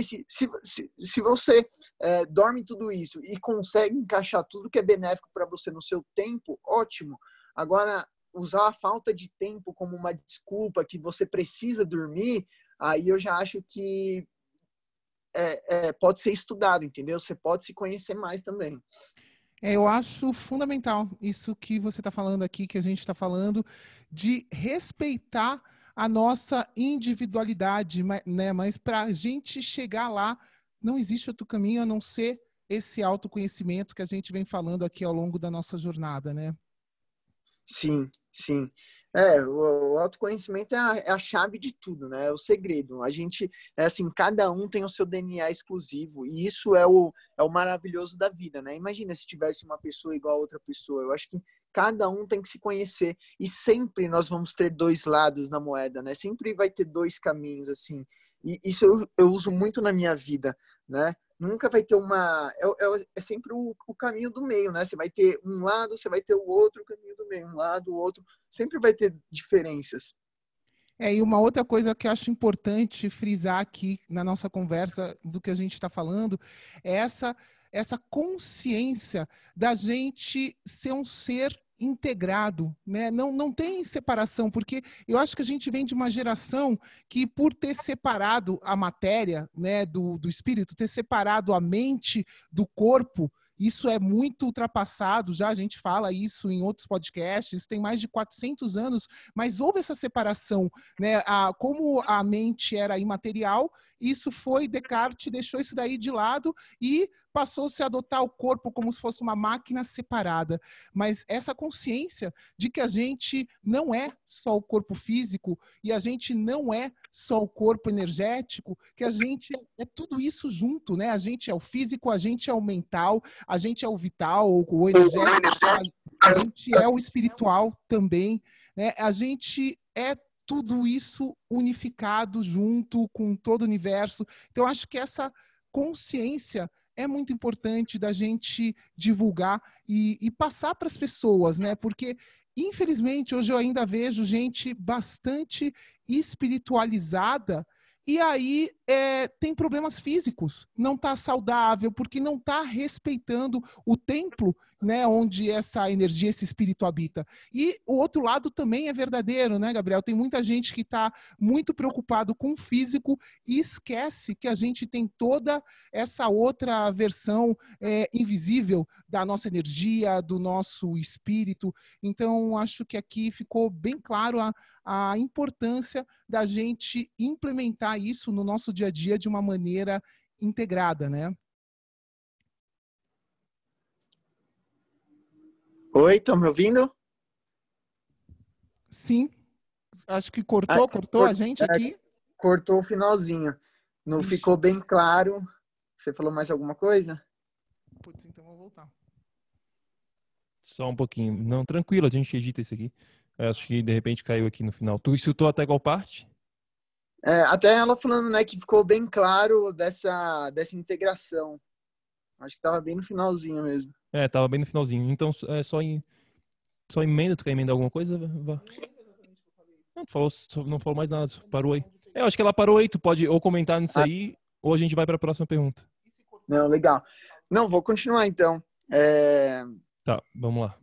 se, se, se você é, dorme tudo isso e consegue encaixar tudo que é benéfico para você no seu tempo, ótimo. Agora, usar a falta de tempo como uma desculpa que você precisa dormir, aí eu já acho que é, é, pode ser estudado, entendeu? Você pode se conhecer mais também. É, eu acho fundamental isso que você está falando aqui, que a gente está falando, de respeitar a nossa individualidade, né? Mas para a gente chegar lá, não existe outro caminho a não ser esse autoconhecimento que a gente vem falando aqui ao longo da nossa jornada, né? Sim, sim. É, o, o autoconhecimento é a, é a, chave de tudo, né? É o segredo. A gente, é assim, cada um tem o seu DNA exclusivo e isso é o, é o maravilhoso da vida, né? Imagina se tivesse uma pessoa igual a outra pessoa. Eu acho que cada um tem que se conhecer e sempre nós vamos ter dois lados na moeda, né? Sempre vai ter dois caminhos assim. E isso eu, eu uso muito na minha vida, né? Nunca vai ter uma é, é, é sempre o, o, caminho do meio, né? Você vai ter um lado, você vai ter o outro caminho do meio, um lado, o outro, sempre vai ter diferenças. É, e uma outra coisa que acho importante frisar aqui na nossa conversa do que a gente está falando é essa essa consciência da gente ser um ser integrado, né? Não, não tem separação, porque eu acho que a gente vem de uma geração que, por ter separado a matéria, né, do, do espírito, ter separado a mente do corpo, isso é muito ultrapassado, já a gente fala isso em outros podcasts, tem mais de 400 anos, mas houve essa separação, né? A, como a mente era imaterial, isso foi, Descartes deixou isso daí de lado e passou-se a adotar o corpo como se fosse uma máquina separada. Mas essa consciência de que a gente não é só o corpo físico e a gente não é só o corpo energético, que a gente é tudo isso junto, né? A gente é o físico, a gente é o mental, a gente é o vital, o energético, a gente é o espiritual também, né? A gente é tudo isso unificado junto com todo o universo. Então, acho que essa consciência é muito importante da gente divulgar e, e passar para as pessoas, né? Porque, infelizmente, hoje eu ainda vejo gente bastante espiritualizada e aí é, tem problemas físicos, não está saudável, porque não está respeitando o templo né, onde essa energia, esse espírito habita. E o outro lado também é verdadeiro, né, Gabriel? Tem muita gente que está muito preocupado com o físico e esquece que a gente tem toda essa outra versão é, invisível da nossa energia, do nosso espírito. Então, acho que aqui ficou bem claro a, a importância da gente implementar isso no nosso dia a dia de uma maneira integrada, né? Oi, estão me ouvindo? Sim. Acho que cortou, ah, cortou a gente é, aqui. Cortou o finalzinho. Não Ixi. ficou bem claro. Você falou mais alguma coisa? Putz, então vou voltar. Só um pouquinho. Não, tranquilo, a gente edita isso aqui. Eu acho que de repente caiu aqui no final. Tu escutou até qual parte? É, até ela falando, né, que ficou bem claro dessa, dessa integração. Acho que tava bem no finalzinho mesmo. É, tava bem no finalzinho. Então, é só em só emenda, tu quer emendar alguma coisa? Vá. Não, tu falou, não falou mais nada, parou aí. É, eu acho que ela parou aí, tu pode ou comentar nisso ah. aí, ou a gente vai para a próxima pergunta. Não, legal. Não, vou continuar então. É... Tá, vamos lá.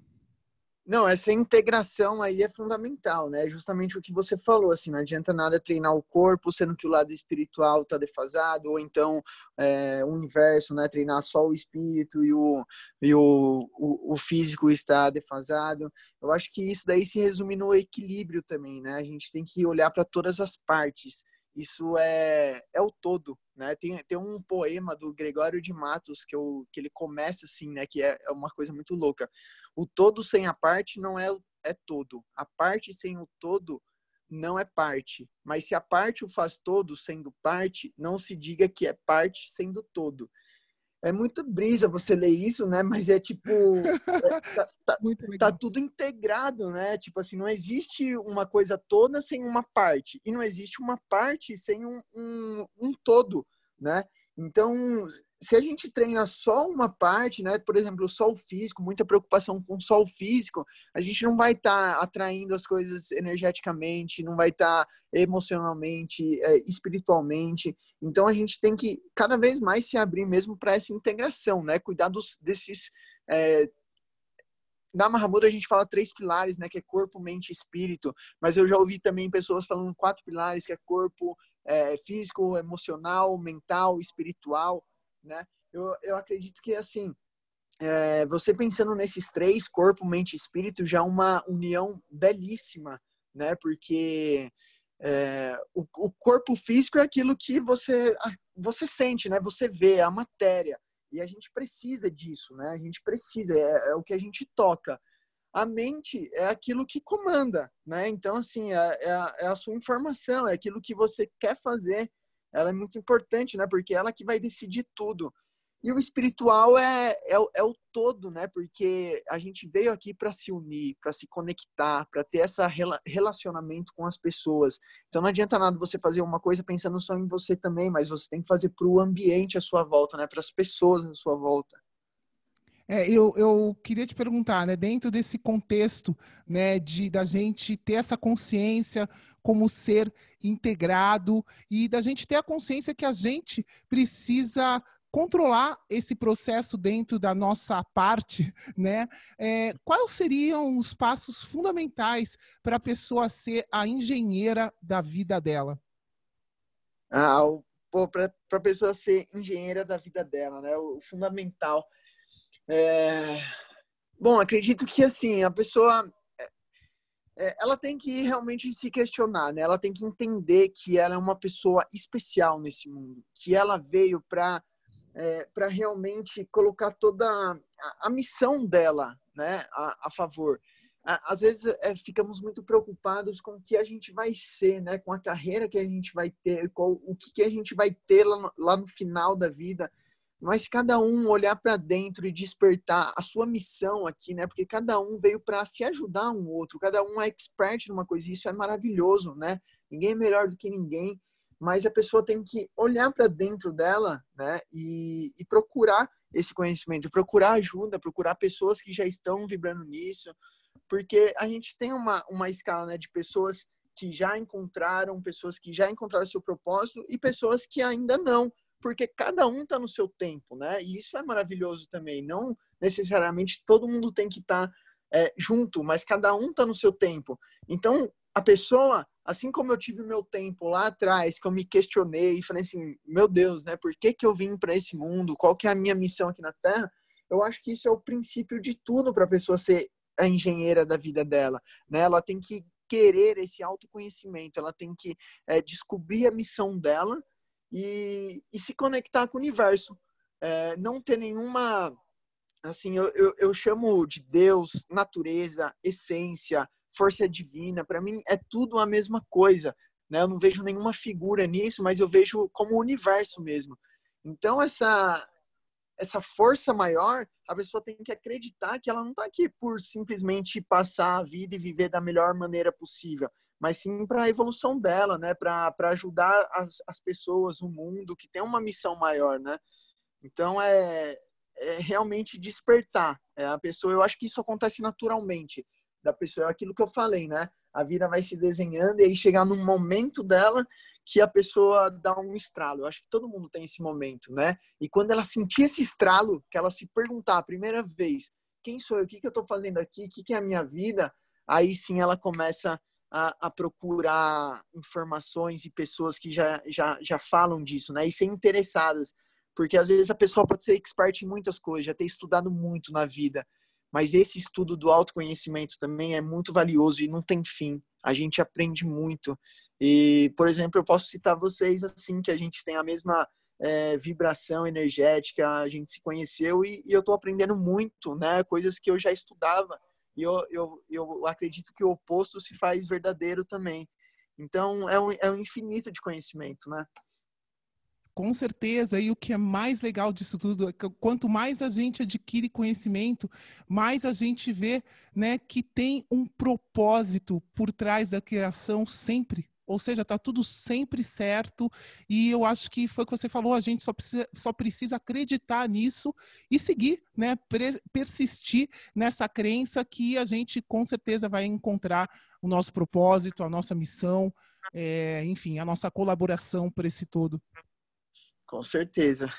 Não, essa integração aí é fundamental, né? Justamente o que você falou, assim, não adianta nada treinar o corpo, sendo que o lado espiritual está defasado, ou então é, o inverso, né? Treinar só o espírito e o, e o, o, o, físico está defasado. Eu acho que isso daí se resume no equilíbrio também, né? A gente tem que olhar para todas as partes. Isso é, é o todo, né? Tem, tem um poema do Gregório de Matos que, eu, que ele começa assim, né? Que é, é uma coisa muito louca o todo sem a parte não é, é todo. A parte sem o todo não é parte. Mas se a parte o faz todo sendo parte, não se diga que é parte sendo todo. É muito brisa você ler isso, né? Mas é tipo. É, tá, tá, tá, tudo integrado, né? Tipo assim, não existe uma coisa toda sem uma parte. E não existe uma parte sem um, um, um todo, né? Então, se a gente treina só uma parte, né, por exemplo, só o físico, muita preocupação com só o físico, a gente não vai estar tá atraindo as coisas energeticamente, não vai estar tá emocionalmente, é, espiritualmente. Então, a gente tem que cada vez mais se abrir mesmo para essa integração, né, cuidar dos, desses. É, na Mahamudra a gente fala três pilares, né, que é corpo, mente e espírito, mas eu já ouvi também pessoas falando quatro pilares, que é corpo, é, físico, emocional, mental, espiritual, né? Eu, eu acredito que, assim, é, você pensando nesses três, corpo, mente e espírito, já é uma união belíssima, né? Porque é, o, o, corpo físico é aquilo que você, você sente, né? Você vê, é a matéria. E a gente precisa disso, né? A gente precisa, é, é o que a gente toca a mente é aquilo que comanda, né? Então, assim, é, é, a, é, a, sua informação, é aquilo que você quer fazer. Ela é muito importante, né? Porque é ela que vai decidir tudo. E o espiritual é, é, é o todo, né? Porque a gente veio aqui para se unir, para se conectar, para ter esse relacionamento com as pessoas. Então, não adianta nada você fazer uma coisa pensando só em você também, mas você tem que fazer para o ambiente à sua volta, né? Para as pessoas à sua volta. É, eu, eu queria te perguntar, né, dentro desse contexto, né, de da gente ter essa consciência como ser integrado e da gente ter a consciência que a gente precisa controlar esse processo dentro da nossa parte, né? É, quais seriam os passos fundamentais para a pessoa ser a engenheira da vida dela? Ah, para a pessoa ser engenheira da vida dela, né? O fundamental é... Bom, acredito que assim a pessoa é, é, ela tem que realmente se questionar, né? Ela tem que entender que ela é uma pessoa especial nesse mundo, que ela veio para é, para realmente colocar toda a, a, missão dela, né, a, a favor. Às vezes é, ficamos muito preocupados com o que a gente vai ser, né, com a carreira que a gente vai ter, com o que, que a gente vai ter lá no, lá no final da vida mas cada um olhar para dentro e despertar a sua missão aqui, né? Porque cada um veio para se ajudar um outro, cada um é expert numa coisa, e isso é maravilhoso, né? Ninguém é melhor do que ninguém, mas a pessoa tem que olhar para dentro dela, né? E, e procurar esse conhecimento, procurar ajuda, procurar pessoas que já estão vibrando nisso, porque a gente tem uma, uma escala né, de pessoas que já encontraram, pessoas que já encontraram seu propósito e pessoas que ainda não porque cada um está no seu tempo, né? E isso é maravilhoso também. Não necessariamente todo mundo tem que estar tá, é, junto, mas cada um está no seu tempo. Então, a pessoa, assim como eu tive meu tempo lá atrás, que eu me questionei e falei assim, meu Deus, né? Por que, que eu vim para esse mundo? Qual que é a minha missão aqui na Terra? Eu acho que isso é o princípio de tudo para a pessoa ser a engenheira da vida dela, né? Ela tem que querer esse autoconhecimento, ela tem que é, descobrir a missão dela e, e se conectar com o universo. É, não ter nenhuma. Assim, eu, eu, eu chamo de Deus, natureza, essência, força divina. Para mim é tudo a mesma coisa. Né? Eu não vejo nenhuma figura nisso, mas eu vejo como o universo mesmo. Então, essa, essa força maior, a pessoa tem que acreditar que ela não está aqui por simplesmente passar a vida e viver da melhor maneira possível mas sim para a evolução dela, né? Para ajudar as, as pessoas, o mundo, que tem uma missão maior, né? Então é, é realmente despertar. É, a pessoa, eu acho que isso acontece naturalmente da pessoa, é aquilo que eu falei, né? A vida vai se desenhando e aí chegar num momento dela que a pessoa dá um estralo. Eu acho que todo mundo tem esse momento, né? E quando ela sentir esse estralo, que ela se perguntar a primeira vez, quem sou eu? O que, que eu estou fazendo aqui? O que, que é a minha vida? Aí sim ela começa a, a, procurar informações e pessoas que já, já, já falam disso, né? E ser interessadas. Porque às vezes a pessoa pode ser expert em muitas coisas, já ter estudado muito na vida. Mas esse estudo do autoconhecimento também é muito valioso e não tem fim. A gente aprende muito. E, por exemplo, eu posso citar vocês assim, que a gente tem a mesma é, vibração energética, a gente se conheceu e, e eu estou aprendendo muito, né? Coisas que eu já estudava e eu, eu, eu acredito que o oposto se faz verdadeiro também. Então, é um, é um infinito de conhecimento, né? com certeza. E o que é mais legal disso tudo é que quanto mais a gente adquire conhecimento, mais a gente vê né, que tem um propósito por trás da criação sempre. Ou seja, está tudo sempre certo. E eu acho que foi o que você falou, a gente só precisa, só precisa acreditar nisso e seguir, né? persistir nessa crença que a gente com certeza vai encontrar o nosso propósito, a nossa missão, é, enfim, a nossa colaboração para esse todo. Com certeza.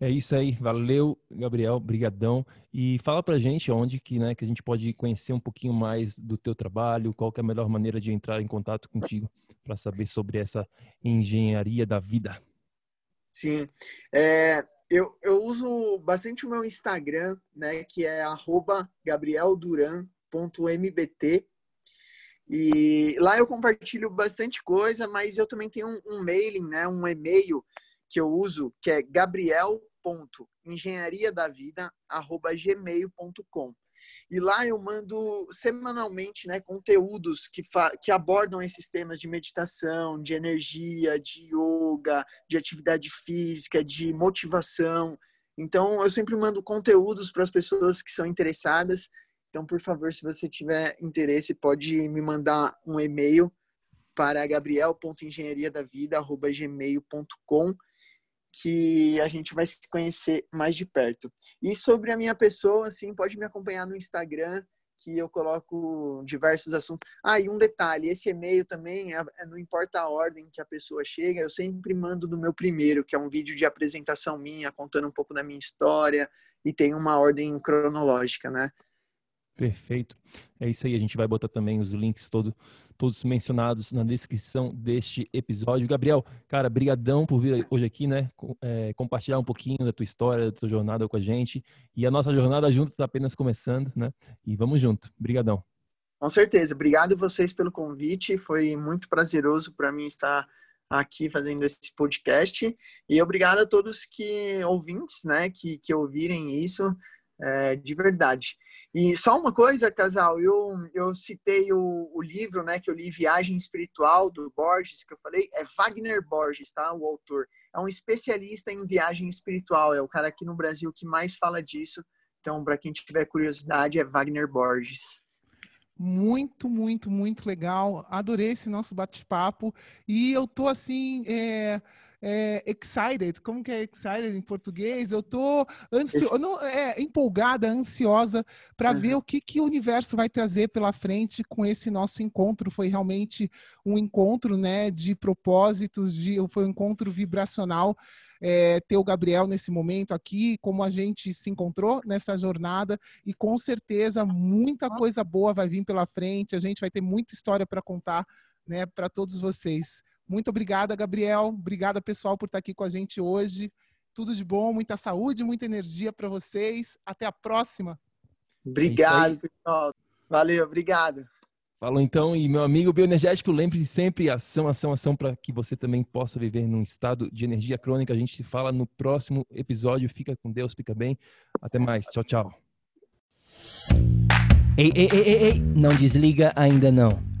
É isso aí, valeu, Gabriel, brigadão. E fala pra gente onde que, né, que a gente pode conhecer um pouquinho mais do teu trabalho, qual é a melhor maneira de entrar em contato contigo para saber sobre essa engenharia da vida. Sim, é, eu, eu uso bastante o meu Instagram, né, que é gabrielduran.mbt. E lá eu compartilho bastante coisa, mas eu também tenho um, um mailing, né, um e-mail que eu uso, que é gabriel.engenhariadavida@gmail.com. E lá eu mando semanalmente né, conteúdos que, que abordam esses temas de meditação, de energia, de yoga, de atividade física, de motivação. Então, eu sempre mando conteúdos para as pessoas que são interessadas. Então, por favor, se você tiver interesse, pode me mandar um e-mail para gabriel.engenhariadavida.gmail.com que a gente vai se conhecer mais de perto. E sobre a minha pessoa, assim, pode me acompanhar no Instagram, que eu coloco diversos assuntos. Ah, e um detalhe, esse e-mail também, é, não importa a ordem que a pessoa chega, eu sempre mando do meu primeiro, que é um vídeo de apresentação minha, contando um pouco da minha história, e tem uma ordem cronológica, né? Perfeito. É isso aí, a gente vai botar também os links todo, todos mencionados na descrição deste episódio. Gabriel, cara, brigadão por vir hoje aqui, né? É, compartilhar um pouquinho da tua história, da tua jornada com a gente. E a nossa jornada juntos está apenas começando, né? E vamos junto. Brigadão. Com certeza. Obrigado vocês pelo convite. Foi muito prazeroso para mim estar aqui fazendo esse podcast. E obrigado a todos que ouvintes, né, que, que ouvirem isso é, de verdade. E só uma coisa, casal, eu, eu citei o, o, livro, né, que eu li, Viagem Espiritual, do Borges, que eu falei, é Wagner Borges, tá, o autor. É um especialista em viagem espiritual, é o cara aqui no Brasil que mais fala disso. Então, para quem tiver curiosidade, é Wagner Borges. Muito, muito, muito legal. Adorei esse nosso bate-papo. E eu tô assim. É é, excited, como que é excited em português? Eu tô ansiosa, não, é, empolgada, ansiosa para uhum. ver o que, que o universo vai trazer pela frente com esse nosso encontro. Foi realmente um encontro, né, de propósitos, de, foi um encontro vibracional. É, ter o Gabriel nesse momento aqui, como a gente se encontrou nessa jornada, e com certeza muita coisa boa vai vir pela frente, a gente vai ter muita história para contar né, para todos vocês. Muito obrigada, Gabriel. Obrigada, pessoal, por estar aqui com a gente hoje. Tudo de bom, muita saúde, muita energia para vocês. Até a próxima. Obrigado, é pessoal. Valeu, obrigado. Falou então, e meu amigo bioenergético, lembre-se sempre ação, ação, ação, para que você também possa viver num estado de energia crônica. A gente se fala no próximo episódio. Fica com Deus, fica bem. Até mais. Tchau, tchau. Ei, ei, ei, ei, ei, não desliga ainda não